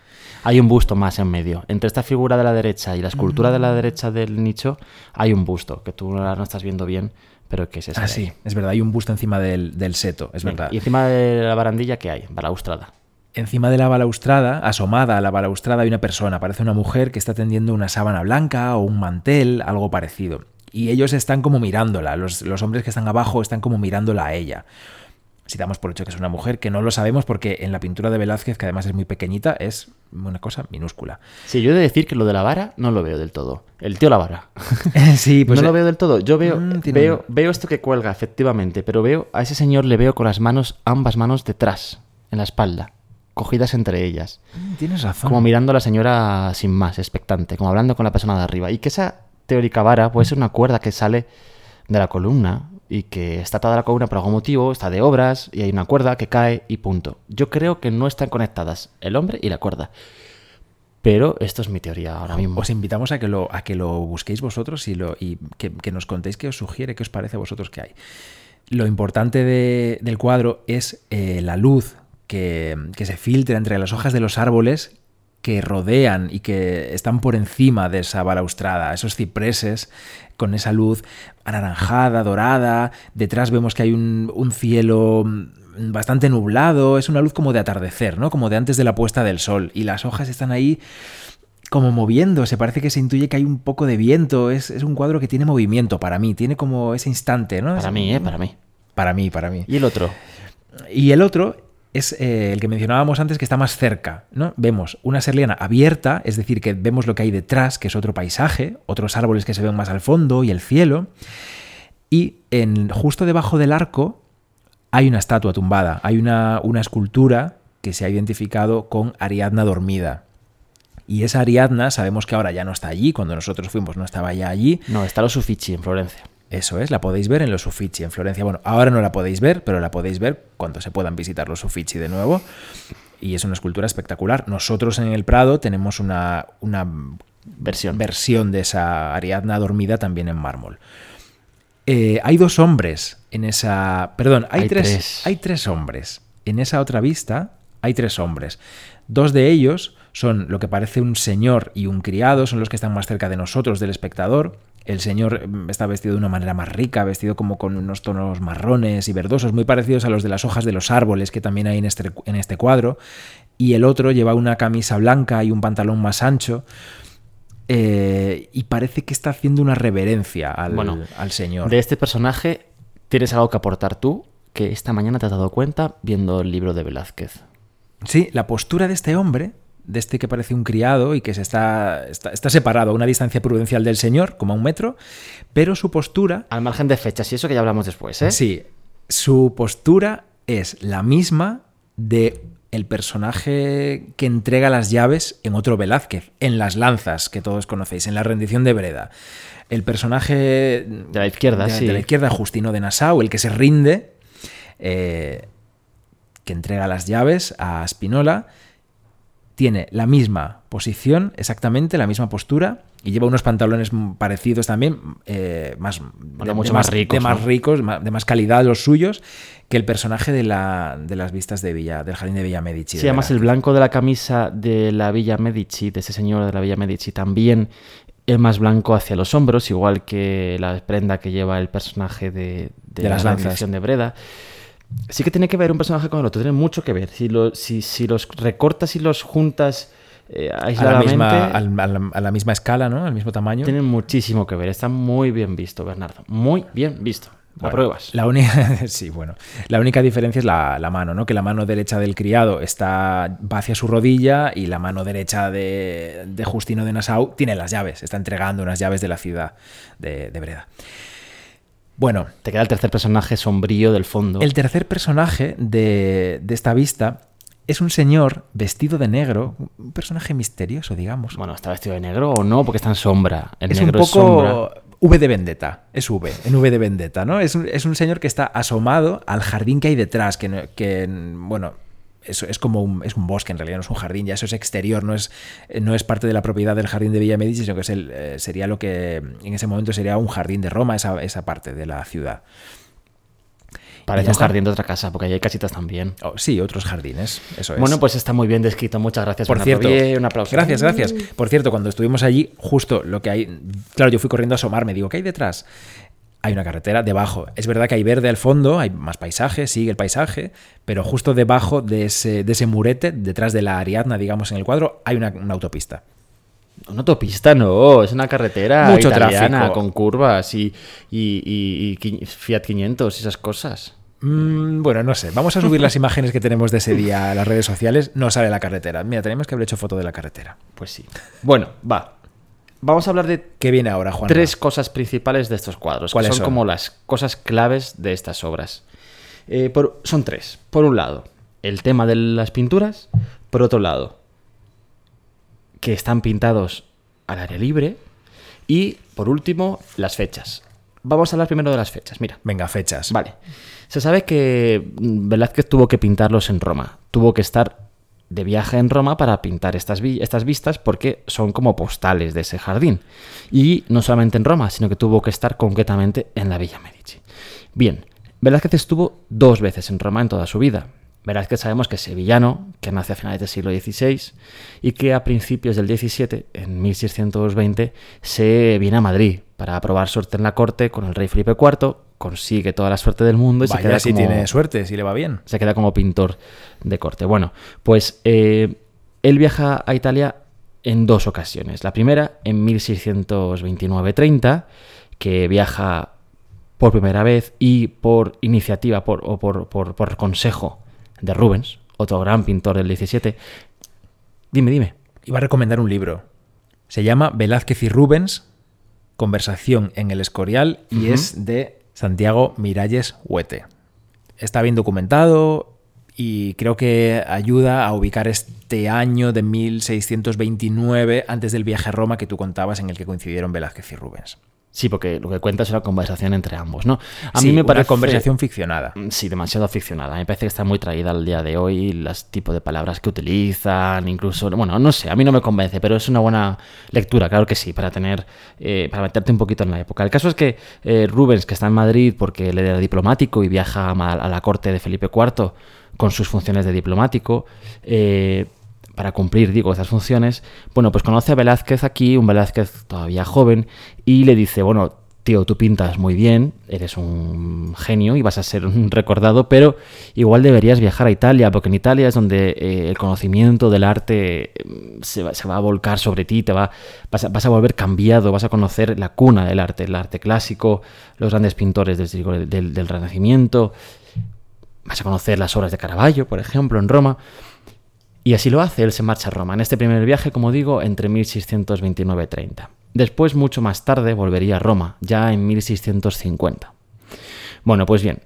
[SPEAKER 1] hay un busto más en medio. Entre esta figura de la derecha y la escultura de la
[SPEAKER 2] Mm.
[SPEAKER 1] derecha del nicho hay un busto, que tú no estás viendo bien, pero que es ese.
[SPEAKER 2] Ah, sí, es verdad, hay un busto encima del, del seto, es
[SPEAKER 1] Venga,
[SPEAKER 2] verdad.
[SPEAKER 1] Y encima de la barandilla, ¿qué hay? Balaustrada.
[SPEAKER 2] Encima de la balaustrada, asomada a la balaustrada, hay una persona, parece una mujer que está tendiendo una sábana blanca o un mantel, algo parecido. Y ellos están como mirándola, los, los hombres que están abajo están como mirándola a ella. Si damos por hecho que es una mujer, que no lo sabemos porque en la pintura de Velázquez, que además es muy pequeñita, es una cosa minúscula.
[SPEAKER 1] Sí, yo he de decir que lo de la vara no lo veo del todo. El tío la vara.
[SPEAKER 2] sí, pues
[SPEAKER 1] no lo
[SPEAKER 2] eh,
[SPEAKER 1] veo del todo. Yo veo,
[SPEAKER 2] Mm,
[SPEAKER 1] veo esto que cuelga, efectivamente, pero veo a ese señor le veo con las manos, ambas manos detrás, en la espalda, cogidas entre ellas.
[SPEAKER 2] mm, tienes razón.
[SPEAKER 1] Como mirando a la señora sin más, expectante, como hablando con la persona de arriba. Y que esa teórica vara puede ser una cuerda que sale de la columna y que está atada a la columna por algún motivo, está de obras y hay una cuerda que cae y punto. Yo creo que no están conectadas el hombre y la cuerda. Pero esto es mi teoría ahora mismo.
[SPEAKER 2] Os invitamos a que lo, a que lo busquéis vosotros y, lo, y que, que nos contéis qué os sugiere, qué os parece a vosotros que hay. Lo importante de- del cuadro es eh, la luz que, que se filtra entre las hojas de los árboles que rodean y que están por encima de esa balaustrada, esos cipreses con esa luz anaranjada, dorada, detrás vemos que hay un, un cielo mm, bastante nublado, es una luz como de atardecer, ¿no? Como de antes de la puesta del sol y las hojas están ahí como moviéndose, parece que se intuye que hay un poco de viento, es, es un cuadro que tiene movimiento para mí, tiene como ese instante, ¿no?
[SPEAKER 1] Para
[SPEAKER 2] Es-
[SPEAKER 1] mí, ¿eh? Para mí.
[SPEAKER 2] Para mí, para mí.
[SPEAKER 1] ¿Y el otro?
[SPEAKER 2] Y el otro es eh, el que mencionábamos antes, que está más cerca. ¿no? Vemos una serliana abierta, es decir, que vemos lo que hay detrás, que es otro paisaje, otros árboles que se ven más al fondo y el cielo. Y en, justo debajo del arco hay una estatua tumbada, hay una, una escultura que se ha identificado con Ariadna dormida. Y esa Ariadna sabemos que ahora ya no está allí, cuando nosotros fuimos no estaba ya allí,
[SPEAKER 1] No, está los Uffizi en Florencia.
[SPEAKER 2] Eso es, la podéis ver en los Uffizi en Florencia. Bueno, ahora no la podéis ver, pero la podéis ver cuando se puedan visitar los Uffizi de nuevo. Y es una escultura espectacular. Nosotros en el Prado tenemos una, una
[SPEAKER 1] Versión.
[SPEAKER 2] versión de esa Ariadna dormida también en mármol. Eh, hay dos hombres en esa. Perdón, hay,
[SPEAKER 1] Hay
[SPEAKER 2] tres,
[SPEAKER 1] tres.
[SPEAKER 2] Hay tres hombres. En esa otra vista hay tres hombres. Dos de ellos son lo que parece un señor y un criado, son los que están más cerca de nosotros, del espectador. El señor mm, está vestido de una manera más rica, vestido como con unos tonos marrones y verdosos, muy parecidos a los de las hojas de los árboles que también hay en este, en este cuadro. Y el otro lleva una camisa blanca y un pantalón más ancho. eh, y parece que está haciendo una reverencia al,
[SPEAKER 1] Bueno,
[SPEAKER 2] al señor.
[SPEAKER 1] De este personaje, ¿tienes algo que aportar tú? Que esta mañana te has dado cuenta viendo el libro de Velázquez.
[SPEAKER 2] Sí, la postura de este hombre, de este que parece un criado y que se está, está, está separado a una distancia prudencial del señor, como a un metro, pero su postura,
[SPEAKER 1] Al margen de fechas y eso que ya hablamos después, ¿eh?
[SPEAKER 2] sí, su postura es la misma de el personaje que entrega las llaves en otro Velázquez, en Las Lanzas, que todos conocéis, en la rendición de Breda. El personaje de
[SPEAKER 1] la izquierda,
[SPEAKER 2] de,
[SPEAKER 1] sí.
[SPEAKER 2] de la izquierda, Justino de Nassau, el que se rinde, eh, que entrega las llaves a Spinola, tiene la misma posición, exactamente la misma postura, y lleva unos pantalones parecidos también, eh, más, de,
[SPEAKER 1] mucho
[SPEAKER 2] de
[SPEAKER 1] más ricos,
[SPEAKER 2] de más
[SPEAKER 1] ¿no?
[SPEAKER 2] ricos, ma- de más calidad los suyos, que el personaje de, la, de las vistas de Villa, del jardín de Villa Medici.
[SPEAKER 1] Sí,
[SPEAKER 2] de
[SPEAKER 1] además el blanco de la camisa de la Villa Medici, de ese señor de la Villa Medici, también es más blanco hacia los hombros, igual que la prenda que lleva el personaje de, la
[SPEAKER 2] las lanzas.
[SPEAKER 1] de Breda. Sí que tiene que ver un personaje con el otro, tiene mucho que ver. Si, lo- si, si los recortas y los juntas eh,
[SPEAKER 2] a la,
[SPEAKER 1] aisladamente,
[SPEAKER 2] misma, a la- a la misma escala, ¿no? Al mismo tamaño.
[SPEAKER 1] tienen muchísimo que ver. Está muy bien visto, Bernardo. Muy bien visto.
[SPEAKER 2] Bueno,
[SPEAKER 1] Apruebas.
[SPEAKER 2] La única, sí, bueno. La única diferencia es la, la mano, ¿no? Que la mano derecha del criado está va hacia su rodilla y la mano derecha de, de Justino de Nassau tiene las llaves, está entregando unas llaves de la ciudad de, de Breda. Bueno,
[SPEAKER 1] Te queda el tercer personaje sombrío del fondo.
[SPEAKER 2] el tercer personaje de, de esta vista es un señor vestido de negro, un personaje misterioso, digamos.
[SPEAKER 1] Bueno, ¿está vestido de negro o no? Porque está en sombra. El
[SPEAKER 2] es un
[SPEAKER 1] negro es sombra.
[SPEAKER 2] poco V de Vendetta, es V, en V de Vendetta, ¿no? Es un, es un señor que está asomado al jardín que hay detrás, que, no- que bueno, es, es como un, es un bosque, en realidad no es un jardín, ya eso es exterior, no es, no es parte de la propiedad del jardín de Villa Medici, sino que es el, eh, sería lo que en ese momento sería un jardín de Roma, esa, esa parte de la ciudad.
[SPEAKER 1] Parece un jardín de otra casa, porque ahí hay casitas también.
[SPEAKER 2] Oh, sí, otros jardines, eso es.
[SPEAKER 1] Bueno, pues está muy bien descrito. Muchas gracias,
[SPEAKER 2] Por cierto,
[SPEAKER 1] Bien, un aplauso.
[SPEAKER 2] Gracias, gracias. Por cierto, cuando estuvimos allí, justo lo que hay. Claro, yo fui corriendo a asomarme, digo, ¿qué hay detrás? Hay una carretera debajo. Es verdad que hay verde al fondo, hay más paisaje, sigue el paisaje, pero justo debajo de ese, de ese murete, detrás de la Ariadna, digamos, en el cuadro, hay una, una autopista.
[SPEAKER 1] Una autopista no, es una carretera
[SPEAKER 2] Mucho
[SPEAKER 1] italiana
[SPEAKER 2] tráfico.
[SPEAKER 1] con curvas y, y- y- y qui- Fiat 500 y esas cosas.
[SPEAKER 2] Mm, bueno, no sé. Vamos a subir las imágenes que tenemos de ese día a las redes sociales. No sale la carretera. Mira, tenemos que haber hecho foto de la carretera.
[SPEAKER 1] Pues sí. Bueno, va. Vamos a hablar de
[SPEAKER 2] ¿Qué viene ahora, Juan?
[SPEAKER 1] tres cosas principales de estos cuadros, que
[SPEAKER 2] ¿Cuáles
[SPEAKER 1] son,
[SPEAKER 2] son?
[SPEAKER 1] como las cosas claves de estas obras. Eh, por- son tres. Por un lado, el tema de las pinturas. Por otro lado, que están pintados al aire libre. Y por último, las fechas. vamos a hablar primero de las fechas. Mira,
[SPEAKER 2] Venga, fechas.
[SPEAKER 1] Vale. Se sabe que mm, Velázquez tuvo que pintarlos en Roma. Tuvo que estar de viaje en Roma para pintar estas, vi- estas vistas porque son como postales de ese jardín. Y no solamente en Roma, sino que tuvo que estar concretamente en la Villa Medici. Bien, Velázquez estuvo dos veces en Roma en toda su vida. Velázquez sabemos que es sevillano, que nace a finales del siglo XVI y que a principios del XVII, en 1620, se viene a Madrid para probar suerte en la corte con el rey Felipe IV, consigue toda la suerte del mundo y se
[SPEAKER 2] Vaya,
[SPEAKER 1] queda
[SPEAKER 2] si
[SPEAKER 1] como
[SPEAKER 2] tiene suerte, si le va bien.
[SPEAKER 1] se queda como pintor de corte. Bueno, pues eh, él viaja a Italia en dos ocasiones. La primera en 1629-30, que viaja por primera vez y por iniciativa por, o por, por- por consejo de Rubens, otro gran pintor del 17. Dime, dime.
[SPEAKER 2] Iba a recomendar un libro. Se llama Velázquez y Rubens, Conversación en el Escorial, y es de Santiago Miralles Huete. Está bien documentado y creo que ayuda a ubicar este año de 1629 antes del viaje a Roma que tú contabas en el que coincidieron Velázquez y Rubens.
[SPEAKER 1] Sí, porque lo que cuenta es una conversación entre ambos, ¿no? A
[SPEAKER 2] Sí,
[SPEAKER 1] mí me
[SPEAKER 2] una
[SPEAKER 1] parece
[SPEAKER 2] conversación ficcionada.
[SPEAKER 1] Mm, Sí, demasiado aficionada. Me parece que está muy traída al día de hoy, los tipos de palabras que utilizan, incluso, bueno, no sé, a mí no me convence, pero es una buena lectura, claro que sí, para tener, eh, para meterte un poquito en la época. El caso es que eh, Rubens, que está en Madrid porque él era diplomático y viaja a la corte de Felipe IV con sus funciones de diplomático, eh, para cumplir, digo, esas funciones, bueno, pues conoce a Velázquez aquí, un Velázquez todavía joven, y le dice, bueno, tío, tú pintas muy bien, eres un genio y vas a ser un recordado, pero igual deberías viajar a Italia, porque en Italia es donde eh, el conocimiento del arte eh, se va, se va a volcar sobre ti, te va, vas, a, vas a volver cambiado, vas a conocer la cuna del arte, el arte clásico, los grandes pintores del, del Renacimiento, vas a conocer las obras de Caravaggio, por ejemplo, en Roma. Y así lo hace, él se marcha a Roma. En este primer viaje, como digo, entre 1629 y 30. Después, mucho más tarde, volvería a Roma, ya en 1650. Bueno, pues bien,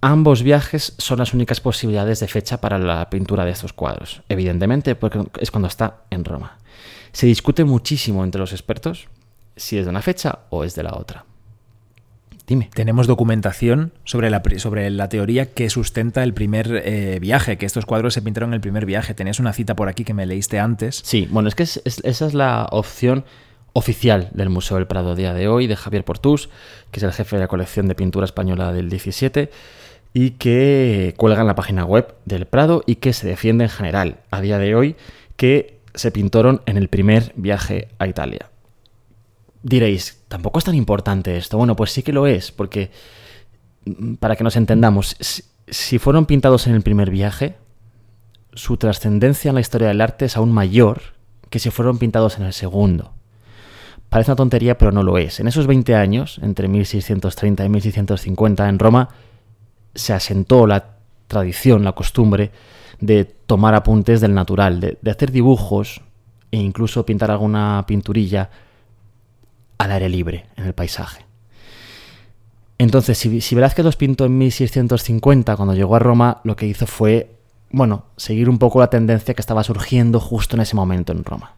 [SPEAKER 1] ambos viajes son las únicas posibilidades de fecha para la pintura de estos cuadros. Evidentemente, porque es cuando está en Roma. Se discute muchísimo entre los expertos si es de una fecha o es de la otra. Dime.
[SPEAKER 2] Tenemos documentación sobre la, pri- sobre la teoría que sustenta el primer eh, viaje, que estos cuadros se pintaron en el primer viaje. Tenías una cita por aquí que me leíste antes.
[SPEAKER 1] Sí, bueno, es que es- es- esa es la opción oficial del Museo del Prado a día de hoy, de Javier Portús, que es el jefe de la colección de pintura española del 17, y que cuelga en la página web del Prado y que se defiende en general a día de hoy que se pintaron en el primer viaje a Italia. Diréis, ¿tampoco es tan importante esto? Bueno, pues sí que lo es, porque mm, para que nos entendamos, si, fueron pintados en el primer viaje, su trascendencia en la historia del arte es aún mayor que si fueron pintados en el segundo. Parece una tontería, pero no lo es. En esos 20 años, entre 1630 y 1650, en Roma, se asentó la tradición, la costumbre de tomar apuntes del natural, de hacer dibujos e incluso pintar alguna pinturilla al aire libre en el paisaje. Entonces, si, si Velázquez los pintó en 1650, cuando llegó a Roma, lo que hizo fue, bueno, seguir un poco la tendencia que estaba surgiendo justo en ese momento en Roma.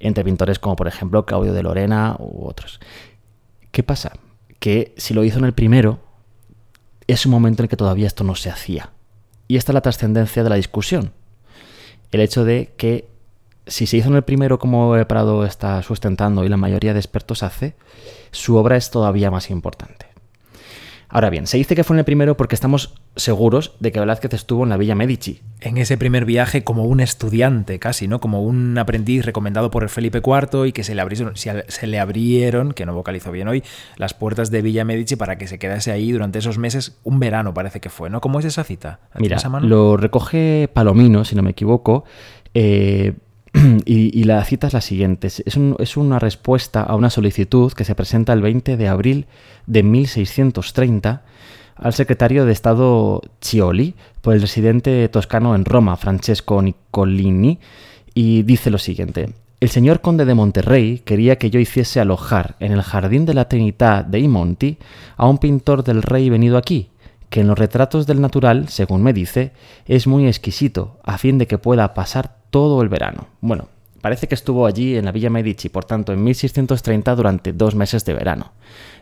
[SPEAKER 1] Entre pintores como, por ejemplo, Claudio de Lorena u otros. ¿Qué pasa? Que si lo hizo en el primero, es un momento en el que todavía esto no se hacía. Y esta es la trascendencia de la discusión. El hecho de que si se hizo en el primero como el Prado está sustentando y la mayoría de expertos hace, su obra es todavía más importante. Ahora bien, se dice que fue en el primero porque estamos seguros de que Velázquez estuvo en la Villa Medici.
[SPEAKER 2] En ese primer viaje como un estudiante casi, ¿no? Como un aprendiz recomendado por el Felipe IV y que se le abrieron, se se le abrieron, que no vocalizo bien hoy, las puertas de Villa Medici para que se quedase ahí durante esos meses, un verano parece que fue, ¿no? ¿Cómo es esa cita? ¿La
[SPEAKER 1] Mira,
[SPEAKER 2] mano?
[SPEAKER 1] lo recoge Palomino, si no me equivoco, eh, y, la cita es la siguiente. Es, es un- es una respuesta a una solicitud que se presenta el 20 de abril de 1630 al secretario de Estado Cioli por el residente toscano en Roma, Francesco Nicolini, y dice lo siguiente. El señor conde de Monterrey quería que yo hiciese alojar en el jardín de la Trinidad de Monti a un pintor del rey venido aquí, que en los retratos del natural, según me dice, es muy exquisito, a fin de que pueda pasar todo el verano. Bueno, parece que estuvo allí en la Villa Medici, por tanto, en 1630 durante dos meses de verano.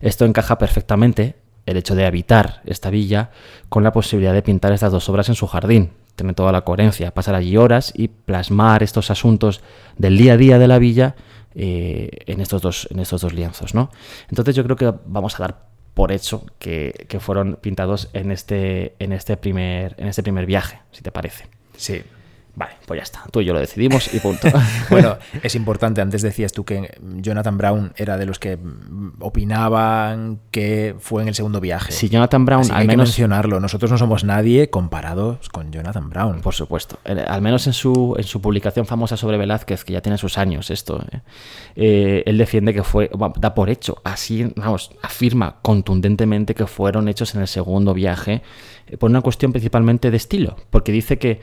[SPEAKER 1] Esto encaja perfectamente el hecho de habitar esta villa con la posibilidad de pintar estas dos obras en su jardín. Tiene toda la coherencia, pasar allí horas y plasmar estos asuntos del día a día de la villa eh, en, estos dos, en estos dos lienzos. ¿no? Entonces yo creo que vamos a dar por hecho que, que fueron pintados en este, en, este primer, en este primer viaje, si te parece.
[SPEAKER 2] Sí,
[SPEAKER 1] Vale, pues ya está. Tú y yo lo decidimos y punto.
[SPEAKER 2] bueno, es importante. Antes decías tú que Jonathan Brown era de los que opinaban que fue en el segundo viaje.
[SPEAKER 1] Sí, Jonathan Brown,
[SPEAKER 2] al menos. mencionarlo. Nosotros no somos nadie comparados con Jonathan Brown.
[SPEAKER 1] Por supuesto. Al menos en su, en su publicación famosa sobre Velázquez, que ya tiene sus años esto, ¿eh? Eh, él defiende que fue. da por hecho, así, vamos, afirma contundentemente que fueron hechos en el segundo viaje eh, por una cuestión principalmente de estilo. Porque dice que,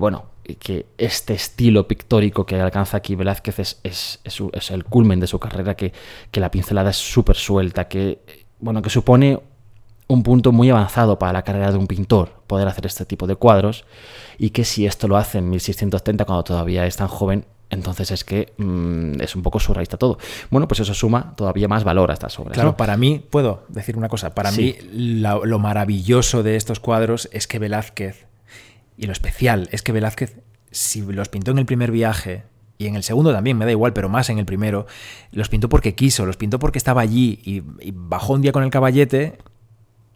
[SPEAKER 1] bueno, que este estilo pictórico que alcanza aquí Velázquez es, es, el culmen de su carrera, que, la pincelada es súper suelta, que, bueno, que supone un punto muy avanzado para la carrera de un pintor, poder hacer este tipo de cuadros, y que si esto lo hace en 1630, cuando todavía es tan joven, entonces es que mm, es un poco surrealista todo. Bueno, pues eso suma todavía más valor a estas obras.
[SPEAKER 2] Claro, para mí, puedo decir una cosa, para mí lo maravilloso de estos cuadros es que Velázquez y lo especial es que Velázquez, si los pintó en el primer viaje, y en el segundo también, me da igual, pero más en el primero, los pintó porque quiso, los pintó porque estaba allí y, bajó un día con el caballete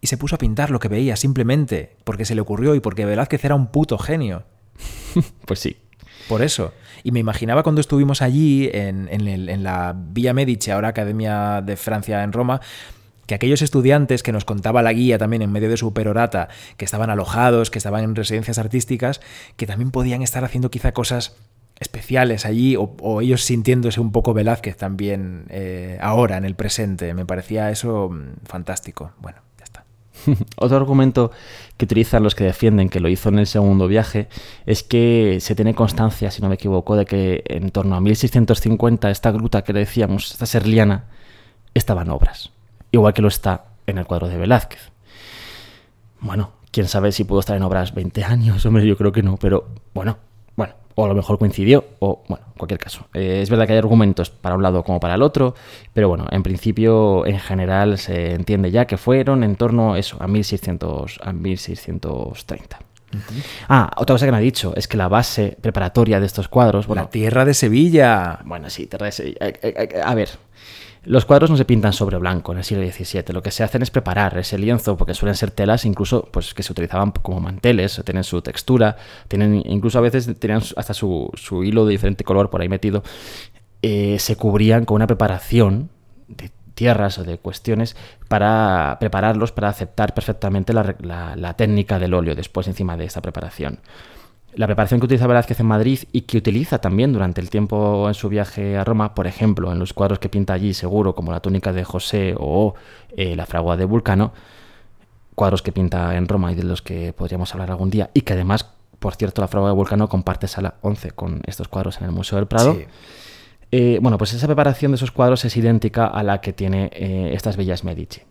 [SPEAKER 2] y se puso a pintar lo que veía, simplemente porque se le ocurrió y porque Velázquez era un puto genio.
[SPEAKER 1] pues sí.
[SPEAKER 2] Por eso. Y me imaginaba cuando estuvimos allí en, en la Villa Medici, ahora Academia de Francia en Roma, que aquellos estudiantes que nos contaba la guía también en medio de su perorata, que estaban alojados, que estaban en residencias artísticas, que también podían estar haciendo quizá cosas especiales allí, o, ellos sintiéndose un poco Velázquez también eh, ahora, en el presente. Me parecía eso mm, fantástico. Bueno, ya está.
[SPEAKER 1] Otro argumento que utilizan los que defienden que lo hizo en el segundo viaje es que se tiene constancia, si no me equivoco, de que en torno a 1650 esta gruta que decíamos, esta serliana, estaba en obras igual que lo está en el cuadro de Velázquez. Bueno, quién sabe si pudo estar en obras 20 años, hombre, yo creo que no, pero bueno, bueno, o a lo mejor coincidió, o bueno, en cualquier caso. Eh, es verdad que hay argumentos para un lado como para el otro, pero bueno, en principio, en general, se entiende ya que fueron en torno a eso, a, 1600, a 1630. Ah, otra cosa que me ha dicho es que la base preparatoria de estos cuadros.
[SPEAKER 2] la tierra de Sevilla.
[SPEAKER 1] Bueno, sí, tierra de Sevilla. Eh, eh, a ver, los cuadros no se pintan sobre blanco en el siglo XVII, lo que se hacen es preparar ese lienzo, porque suelen ser telas incluso pues, que se utilizaban como manteles, tienen su textura, tienen incluso a veces tenían hasta su, hilo de diferente color por ahí metido, eh, se cubrían con una preparación de tierras o de cuestiones para prepararlos para aceptar perfectamente la técnica del óleo después encima de esta preparación. La preparación que utiliza Velázquez en Madrid y que utiliza también durante el tiempo en su viaje a Roma, por ejemplo, en los cuadros que pinta allí seguro, como la túnica de José o eh, la fragua de Vulcano, cuadros que pinta en Roma y de los que podríamos hablar algún día, y que además, por cierto, la fragua de Vulcano comparte sala 11 con estos cuadros en el Museo del Prado. Eh, bueno, pues esa preparación de esos cuadros es idéntica a la que tiene eh, estas bellas Medici.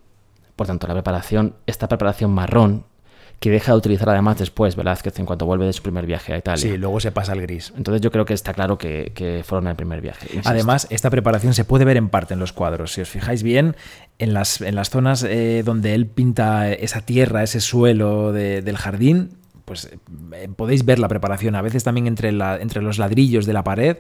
[SPEAKER 1] Por tanto, la preparación, esta preparación marrón, que deja de utilizar además después Velázquez en cuanto vuelve de su primer viaje a Italia.
[SPEAKER 2] Sí, luego se pasa al gris.
[SPEAKER 1] Entonces yo creo que está claro que, fueron el primer viaje.
[SPEAKER 2] Además, esta preparación se puede ver en parte en los cuadros. Si os fijáis bien, en las, en las zonas eh, donde él pinta esa tierra, ese suelo del jardín, pues eh, podéis ver la preparación. A veces también entre, la, entre los ladrillos de la pared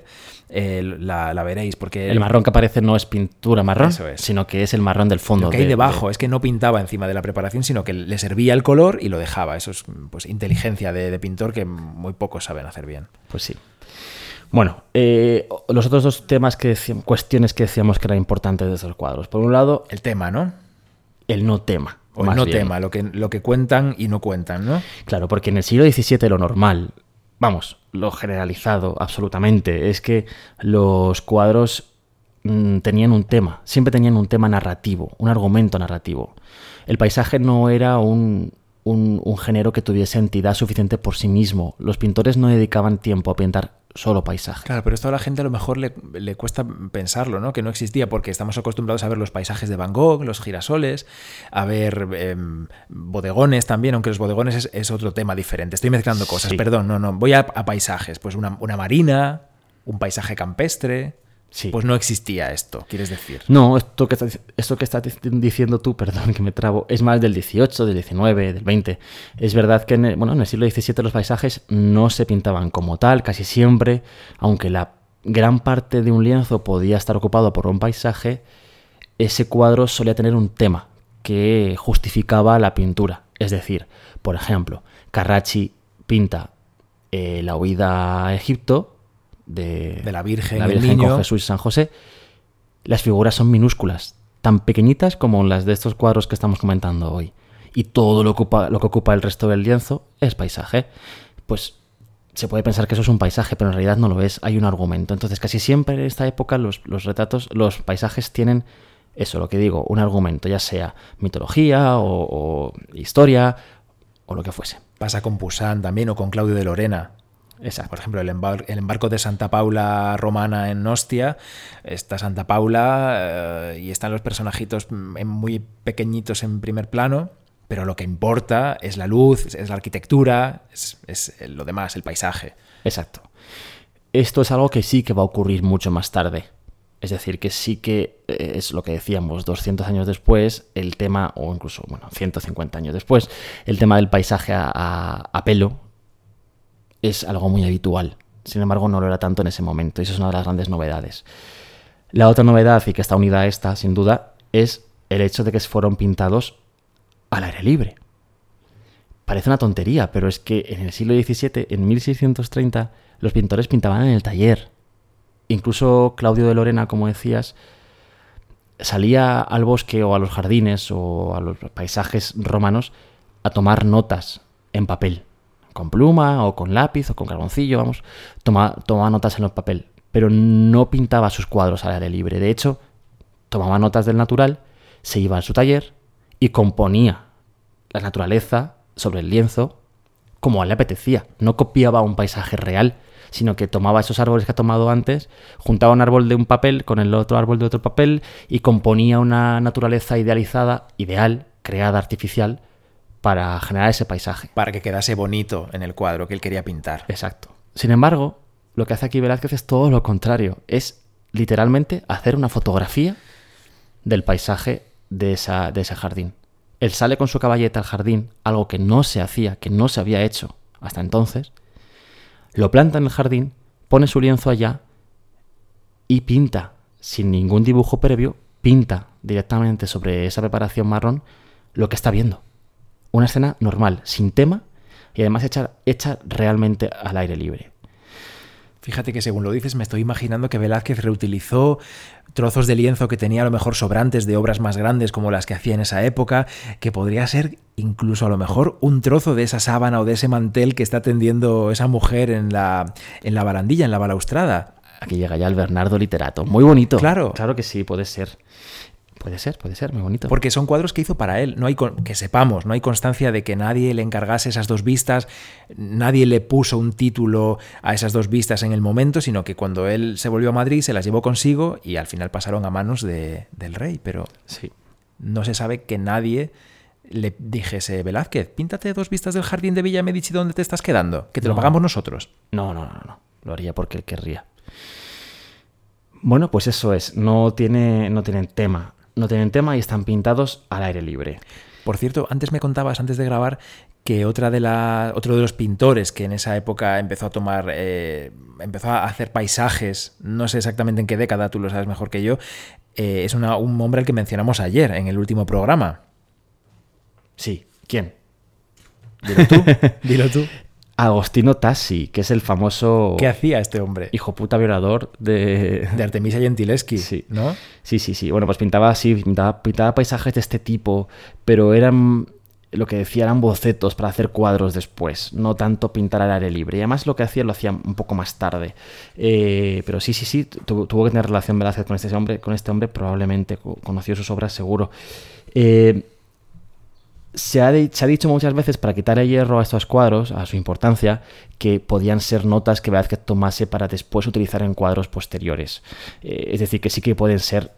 [SPEAKER 2] eh, la, veréis. Porque
[SPEAKER 1] el marrón que aparece no es pintura marrón, sino que es el marrón del fondo.
[SPEAKER 2] Lo que hay debajo es que no pintaba encima de la preparación, sino que le servía el color y lo dejaba. Eso es pues, inteligencia de, pintor que muy pocos saben hacer bien.
[SPEAKER 1] Pues sí. Bueno, eh, los otros dos temas que cuestiones que decíamos que eran importantes de esos cuadros. Por un lado,
[SPEAKER 2] el tema, ¿no?
[SPEAKER 1] El no tema.
[SPEAKER 2] O no tema, lo que, lo que cuentan y no cuentan, ¿no?
[SPEAKER 1] Claro, porque en el siglo XVII lo normal, vamos, lo generalizado absolutamente, es que los cuadros mm, tenían un tema, siempre tenían un tema narrativo, un argumento narrativo. El paisaje no era un, un, género que tuviese entidad suficiente por sí mismo. Los pintores no dedicaban tiempo a pintar solo paisaje.
[SPEAKER 2] Claro, pero esto a la gente a lo mejor le, cuesta pensarlo, ¿no? Que no existía porque estamos acostumbrados a ver los paisajes de Van Gogh, los girasoles, a ver em, bodegones también, aunque los bodegones es, otro tema diferente. Estoy mezclando cosas, perdón, no, no. Voy a, paisajes, pues una, una marina, un paisaje campestre.
[SPEAKER 1] Sí.
[SPEAKER 2] Pues no existía esto, quieres decir.
[SPEAKER 1] No, esto que, estás, esto que estás diciendo tú, perdón que me trabo, es más del 18, del 19, del 20. Es verdad que en el, bueno, en el siglo XVII los paisajes no se pintaban como tal, casi siempre, aunque la gran parte de un lienzo podía estar ocupado por un paisaje, ese cuadro solía tener un tema que justificaba la pintura. Es decir, por ejemplo, Carracci pinta eh, la huida a Egipto de,
[SPEAKER 2] De la Virgen,
[SPEAKER 1] la
[SPEAKER 2] el
[SPEAKER 1] Virgen
[SPEAKER 2] niño.
[SPEAKER 1] con Jesús y San José. Las figuras son minúsculas, tan pequeñitas como las de estos cuadros que estamos comentando hoy. Y todo lo, ocupa, lo que ocupa el resto del lienzo es paisaje. Pues se puede pensar que eso es un paisaje, pero en realidad no lo es, hay un argumento. Entonces, casi siempre en esta época los, los retratos, los paisajes tienen eso, lo que digo, un argumento, ya sea mitología o, o historia o lo que fuese.
[SPEAKER 2] Pasa con Poussin también o con Claudio de Lorena.
[SPEAKER 1] Exacto.
[SPEAKER 2] Por ejemplo, el, embar- el embarco de Santa Paula romana en Ostia. Está Santa Paula eh, y están los personajitos muy pequeñitos en primer plano. Pero lo que importa es la luz, es, la arquitectura, es, es lo demás, el paisaje.
[SPEAKER 1] Exacto. Esto es algo que sí que va a ocurrir mucho más tarde. Es decir, que sí que eh, es lo que decíamos, 200 años después, el tema, o incluso, bueno, 150 años después, el tema del paisaje a, a- a pelo es algo muy habitual. Sin embargo, no lo era tanto en ese momento. Y eso es una de las grandes novedades. La otra novedad, y que está unida a esta, sin duda, es el hecho de que fueron pintados al aire libre. Parece una tontería, pero es que en el siglo XVII, en 1630, los pintores pintaban en el taller. Incluso Claudio de Lorena, como decías, salía al bosque o a los jardines o a los paisajes romanos a tomar notas en papel, con pluma o con lápiz o con carboncillo, vamos, toma- tomaba notas en el papel, pero no pintaba sus cuadros al aire libre. De hecho, tomaba notas del natural, se iba a su taller y componía la naturaleza sobre el lienzo como a él le apetecía. No copiaba un paisaje real, sino que tomaba esos árboles que ha tomado antes, juntaba un árbol de un papel con el otro árbol de otro papel y componía una naturaleza idealizada, ideal, creada, artificial, para generar ese paisaje.
[SPEAKER 2] Para que quedase bonito en el cuadro que él quería pintar.
[SPEAKER 1] Exacto. Sin embargo, lo que hace aquí Velázquez es todo lo contrario. Es literalmente hacer una fotografía del paisaje de, esa, de ese jardín. Él sale con su caballeta al jardín, algo que no se hacía, que no se había hecho hasta entonces. Lo planta en el jardín, pone su lienzo allá y pinta, sin ningún dibujo previo, pinta directamente sobre esa preparación marrón lo que está viendo. Una escena normal, sin tema y además hecha, hecha realmente al aire libre.
[SPEAKER 2] Fíjate que según lo dices me estoy imaginando que Velázquez reutilizó trozos de lienzo que tenía a lo mejor sobrantes de obras más grandes como las que hacía en esa época, que podría ser incluso a lo mejor un trozo de esa sábana o de ese mantel que está tendiendo esa mujer en la, en la barandilla, en la balaustrada.
[SPEAKER 1] Aquí llega ya el Bernardo literato. Muy bonito.
[SPEAKER 2] Claro.
[SPEAKER 1] Claro que sí, puede ser. Puede ser, puede ser, muy bonito.
[SPEAKER 2] Porque son cuadros que hizo para él. No hay que sepamos, no hay constancia de que nadie le encargase esas dos vistas, nadie le puso un título a esas dos vistas en el momento, sino que cuando él se volvió a Madrid se las llevó consigo y al final pasaron a manos de- del rey. Pero
[SPEAKER 1] Sí.
[SPEAKER 2] no se sabe que nadie le dijese, Velázquez, píntate dos vistas del jardín de Villa Medici donde te estás quedando, que te lo pagamos nosotros.
[SPEAKER 1] No, no, no, no. Lo haría porque él querría. Bueno, pues eso es. No, tiene, no tienen tema. No tienen tema y están pintados al aire libre.
[SPEAKER 2] Por cierto, antes me contabas, antes de grabar, que otra de la, otro de los pintores que en esa época empezó a tomar, eh, empezó a hacer paisajes, no sé exactamente en qué década, tú lo sabes mejor que yo, eh, es una- un hombre al que mencionamos ayer en el último programa.
[SPEAKER 1] Sí. ¿Quién?
[SPEAKER 2] Dilo tú, dilo tú.
[SPEAKER 1] Agostino Tassi, que es el famoso
[SPEAKER 2] ¿Qué hacía este hombre?
[SPEAKER 1] hijo puta violador de,
[SPEAKER 2] De Artemisia Gentileschi,
[SPEAKER 1] Sí.
[SPEAKER 2] ¿no?
[SPEAKER 1] Sí, sí, sí. Bueno, pues pintaba así, pintaba, pintaba paisajes de este tipo, pero eran, lo que decía, eran bocetos para hacer cuadros después, no tanto pintar al aire libre. Y además lo que hacía lo hacía un poco más tarde. Eh, pero sí, sí, sí, tu- tuvo que tener relación Velázquez con este hombre, con este hombre probablemente, co- conoció sus obras seguro. Eh, se ha, dicho muchas veces para quitarle hierro a estos cuadros, a su importancia, que podían ser notas que Velázquez tomase para después utilizar en cuadros posteriores. Eh, es decir, que sí que pueden ser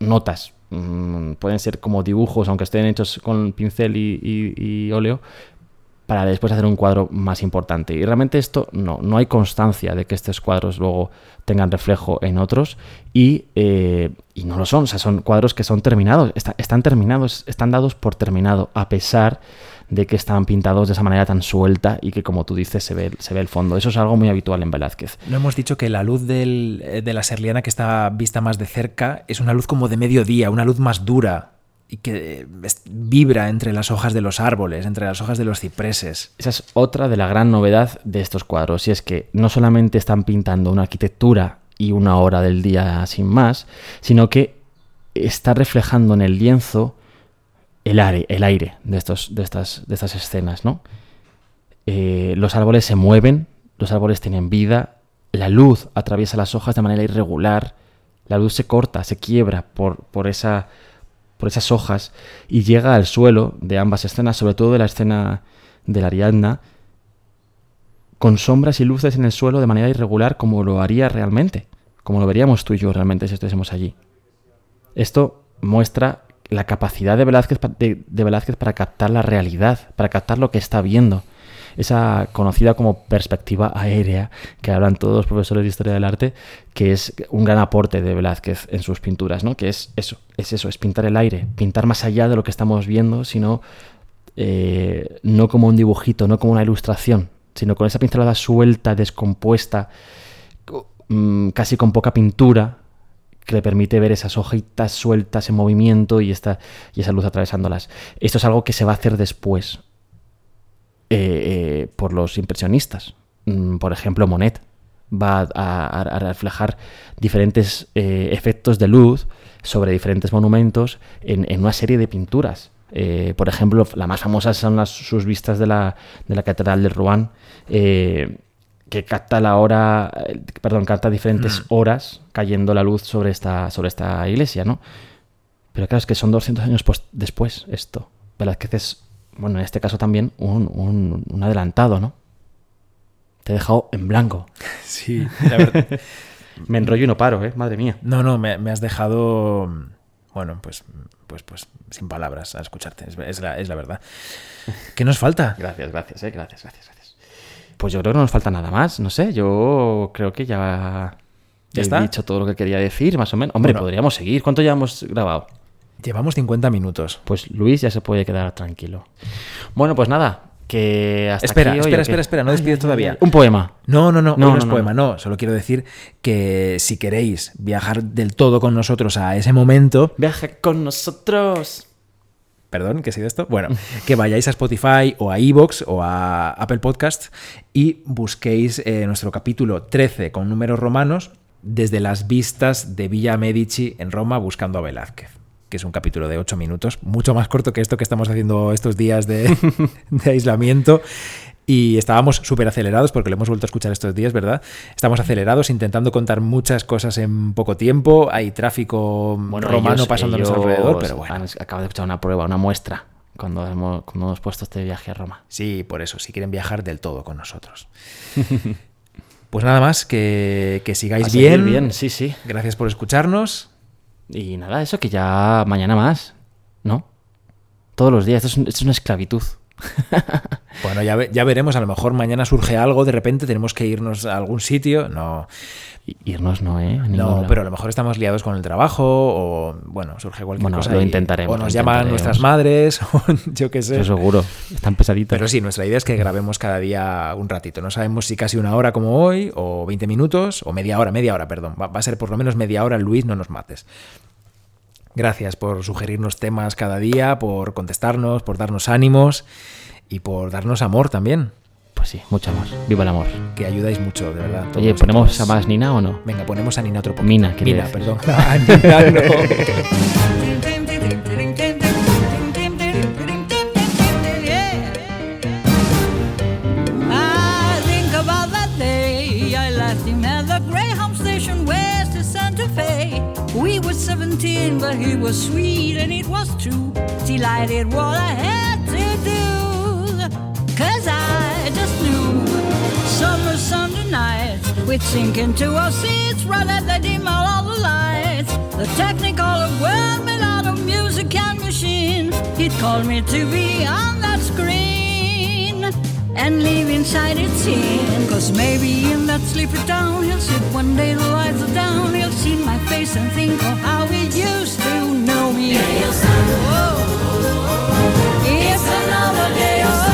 [SPEAKER 1] notas, mm, pueden ser como dibujos, aunque estén hechos con pincel y- y óleo, para después hacer un cuadro más importante. Y realmente esto no, no hay constancia de que estos cuadros luego tengan reflejo en otros y, eh, y no lo son, o sea, son cuadros que son terminados, están terminados, están dados por terminado, a pesar de que están pintados de esa manera tan suelta y que como tú dices se ve, se ve el fondo. Eso es algo muy habitual en Velázquez.
[SPEAKER 2] No hemos dicho que la luz del, eh, de la serliana que está vista más de cerca es una luz como de mediodía, una luz más dura, y que vibra entre las hojas de los árboles, entre las hojas de los cipreses.
[SPEAKER 1] Esa es otra de la gran novedad de estos cuadros, y es que no solamente están pintando una arquitectura y una hora del día sin más, sino que está reflejando en el lienzo el aire, el aire de, estos, de, estas, de estas escenas, ¿no? Eh, los árboles se mueven, los árboles tienen vida, la luz atraviesa las hojas de manera irregular, la luz se corta, se quiebra por, por, esa, por esas hojas y llega al suelo de ambas escenas, sobre todo de la escena de la Ariadna, con sombras y luces en el suelo de manera irregular como lo haría realmente, como lo veríamos tú y yo realmente si estuviésemos allí. Esto muestra la capacidad de Velázquez, de, Velázquez para captar la realidad, para captar lo que está viendo. Esa conocida como perspectiva aérea que hablan todos los profesores de historia del arte, que es un gran aporte de Velázquez en sus pinturas, ¿no? Que es eso, es eso, es pintar el aire, pintar más allá de lo que estamos viendo, sino eh, no como un dibujito, no como una ilustración, sino con esa pincelada suelta, descompuesta, mm, casi con poca pintura, que le permite ver esas hojitas sueltas en movimiento y, esta, y esa luz atravesándolas. Esto es algo que se va a hacer después eh, eh, por los impresionistas. Mm, por ejemplo, Monet va a, reflejar diferentes eh, efectos de luz sobre diferentes monumentos en, una serie de pinturas. por ejemplo, la más famosa son las, sus vistas de la, de la Catedral de Rouen, que capta la hora, perdón, capta diferentes mm. horas cayendo la luz sobre esta, sobre esta iglesia, ¿no? Pero claro, es que son 200 años después esto. Velázquez es, bueno, en este caso también, un, un, adelantado, ¿no? Te he dejado en blanco.
[SPEAKER 2] Sí, la verdad.
[SPEAKER 1] me enrollo y no paro, ¿eh? Madre mía.
[SPEAKER 2] No, no, me, has dejado, bueno, pues, pues, pues sin palabras a escucharte, es, la, es la verdad. ¿Qué nos falta?
[SPEAKER 1] Gracias, gracias, ¿eh? Gracias, gracias, gracias. Pues yo creo que no nos falta nada más, no sé, yo creo que ya, he dicho todo lo que quería decir, más o menos. Hombre, podríamos seguir. ¿Cuánto ya hemos grabado?
[SPEAKER 2] Llevamos 50 minutos.
[SPEAKER 1] Pues Luis ya se puede quedar tranquilo. Bueno, pues nada, que hasta
[SPEAKER 2] espera,
[SPEAKER 1] aquí
[SPEAKER 2] espera, espera, espera, no despides todavía.
[SPEAKER 1] Un poema.
[SPEAKER 2] No, no, no, no, es poema, no. Solo quiero decir que si queréis viajar del todo con nosotros a ese momento.
[SPEAKER 1] Viaja con nosotros
[SPEAKER 2] perdón, ¿qué ha sido esto? Bueno, que vayáis a Spotify o a Evox o a Apple Podcast y busquéis eh, nuestro capítulo 13 con números romanos desde las vistas de Villa Medici en Roma buscando a Velázquez que es un capítulo de 8 minutos, mucho más corto que esto que estamos haciendo estos días de, de aislamiento. Y estábamos súper acelerados porque lo hemos vuelto a escuchar estos días, ¿verdad? Estamos acelerados intentando contar muchas cosas en poco tiempo. Hay tráfico romano pasándonos alrededor, pero bueno.
[SPEAKER 1] acabo de escuchar una prueba, una muestra cuando hemos, cuando hemos puesto este viaje a Roma.
[SPEAKER 2] Sí, por eso, si quieren viajar del todo con nosotros. pues nada más, que, que sigáis bien.
[SPEAKER 1] bien, sí, sí.
[SPEAKER 2] Gracias por escucharnos.
[SPEAKER 1] Y nada, eso que ya mañana más, ¿no? Todos los días, esto es una esclavitud.
[SPEAKER 2] bueno, ya, ya veremos, a lo mejor mañana surge algo, de repente tenemos que irnos a algún sitio, no...
[SPEAKER 1] Irnos no, ¿eh?
[SPEAKER 2] No, pero a lo mejor estamos liados con el trabajo o, bueno, surge cualquier
[SPEAKER 1] bueno,
[SPEAKER 2] cosa.
[SPEAKER 1] lo intentaremos.
[SPEAKER 2] O nos llaman nuestras madres o yo qué sé.
[SPEAKER 1] Eso seguro, están pesaditos.
[SPEAKER 2] Pero sí, nuestra idea es que grabemos cada día un ratito. No sabemos si casi una hora como hoy o 20 minutos o media hora, media hora, perdón. Va, va a ser por lo menos media hora, Luis, no nos mates. Gracias por sugerirnos temas cada día, por contestarnos, por darnos ánimos y por darnos amor también.
[SPEAKER 1] Pues sí, mucho amor. Viva el amor.
[SPEAKER 2] Que ayudáis mucho, de verdad.
[SPEAKER 1] Oye, ¿ponemos a más Nina o no?
[SPEAKER 2] Venga, ponemos a Nina otro poco.
[SPEAKER 1] Mina,
[SPEAKER 2] Nina, perdón. Ah, Nina, no.
[SPEAKER 4] We were 17, but he was sweet and it was true. Delighted what I had to do. Cause I summer Sunday night we'd sink into our seats right at the dim all the lights. The technicolor world made out of music and machine. He'd call me to be on that screen. and leave inside its in. Cause maybe in that sleepy town he'll sit one day, the lights are down, he'll see my face and think of how he used to know me. Whoa. It's another day of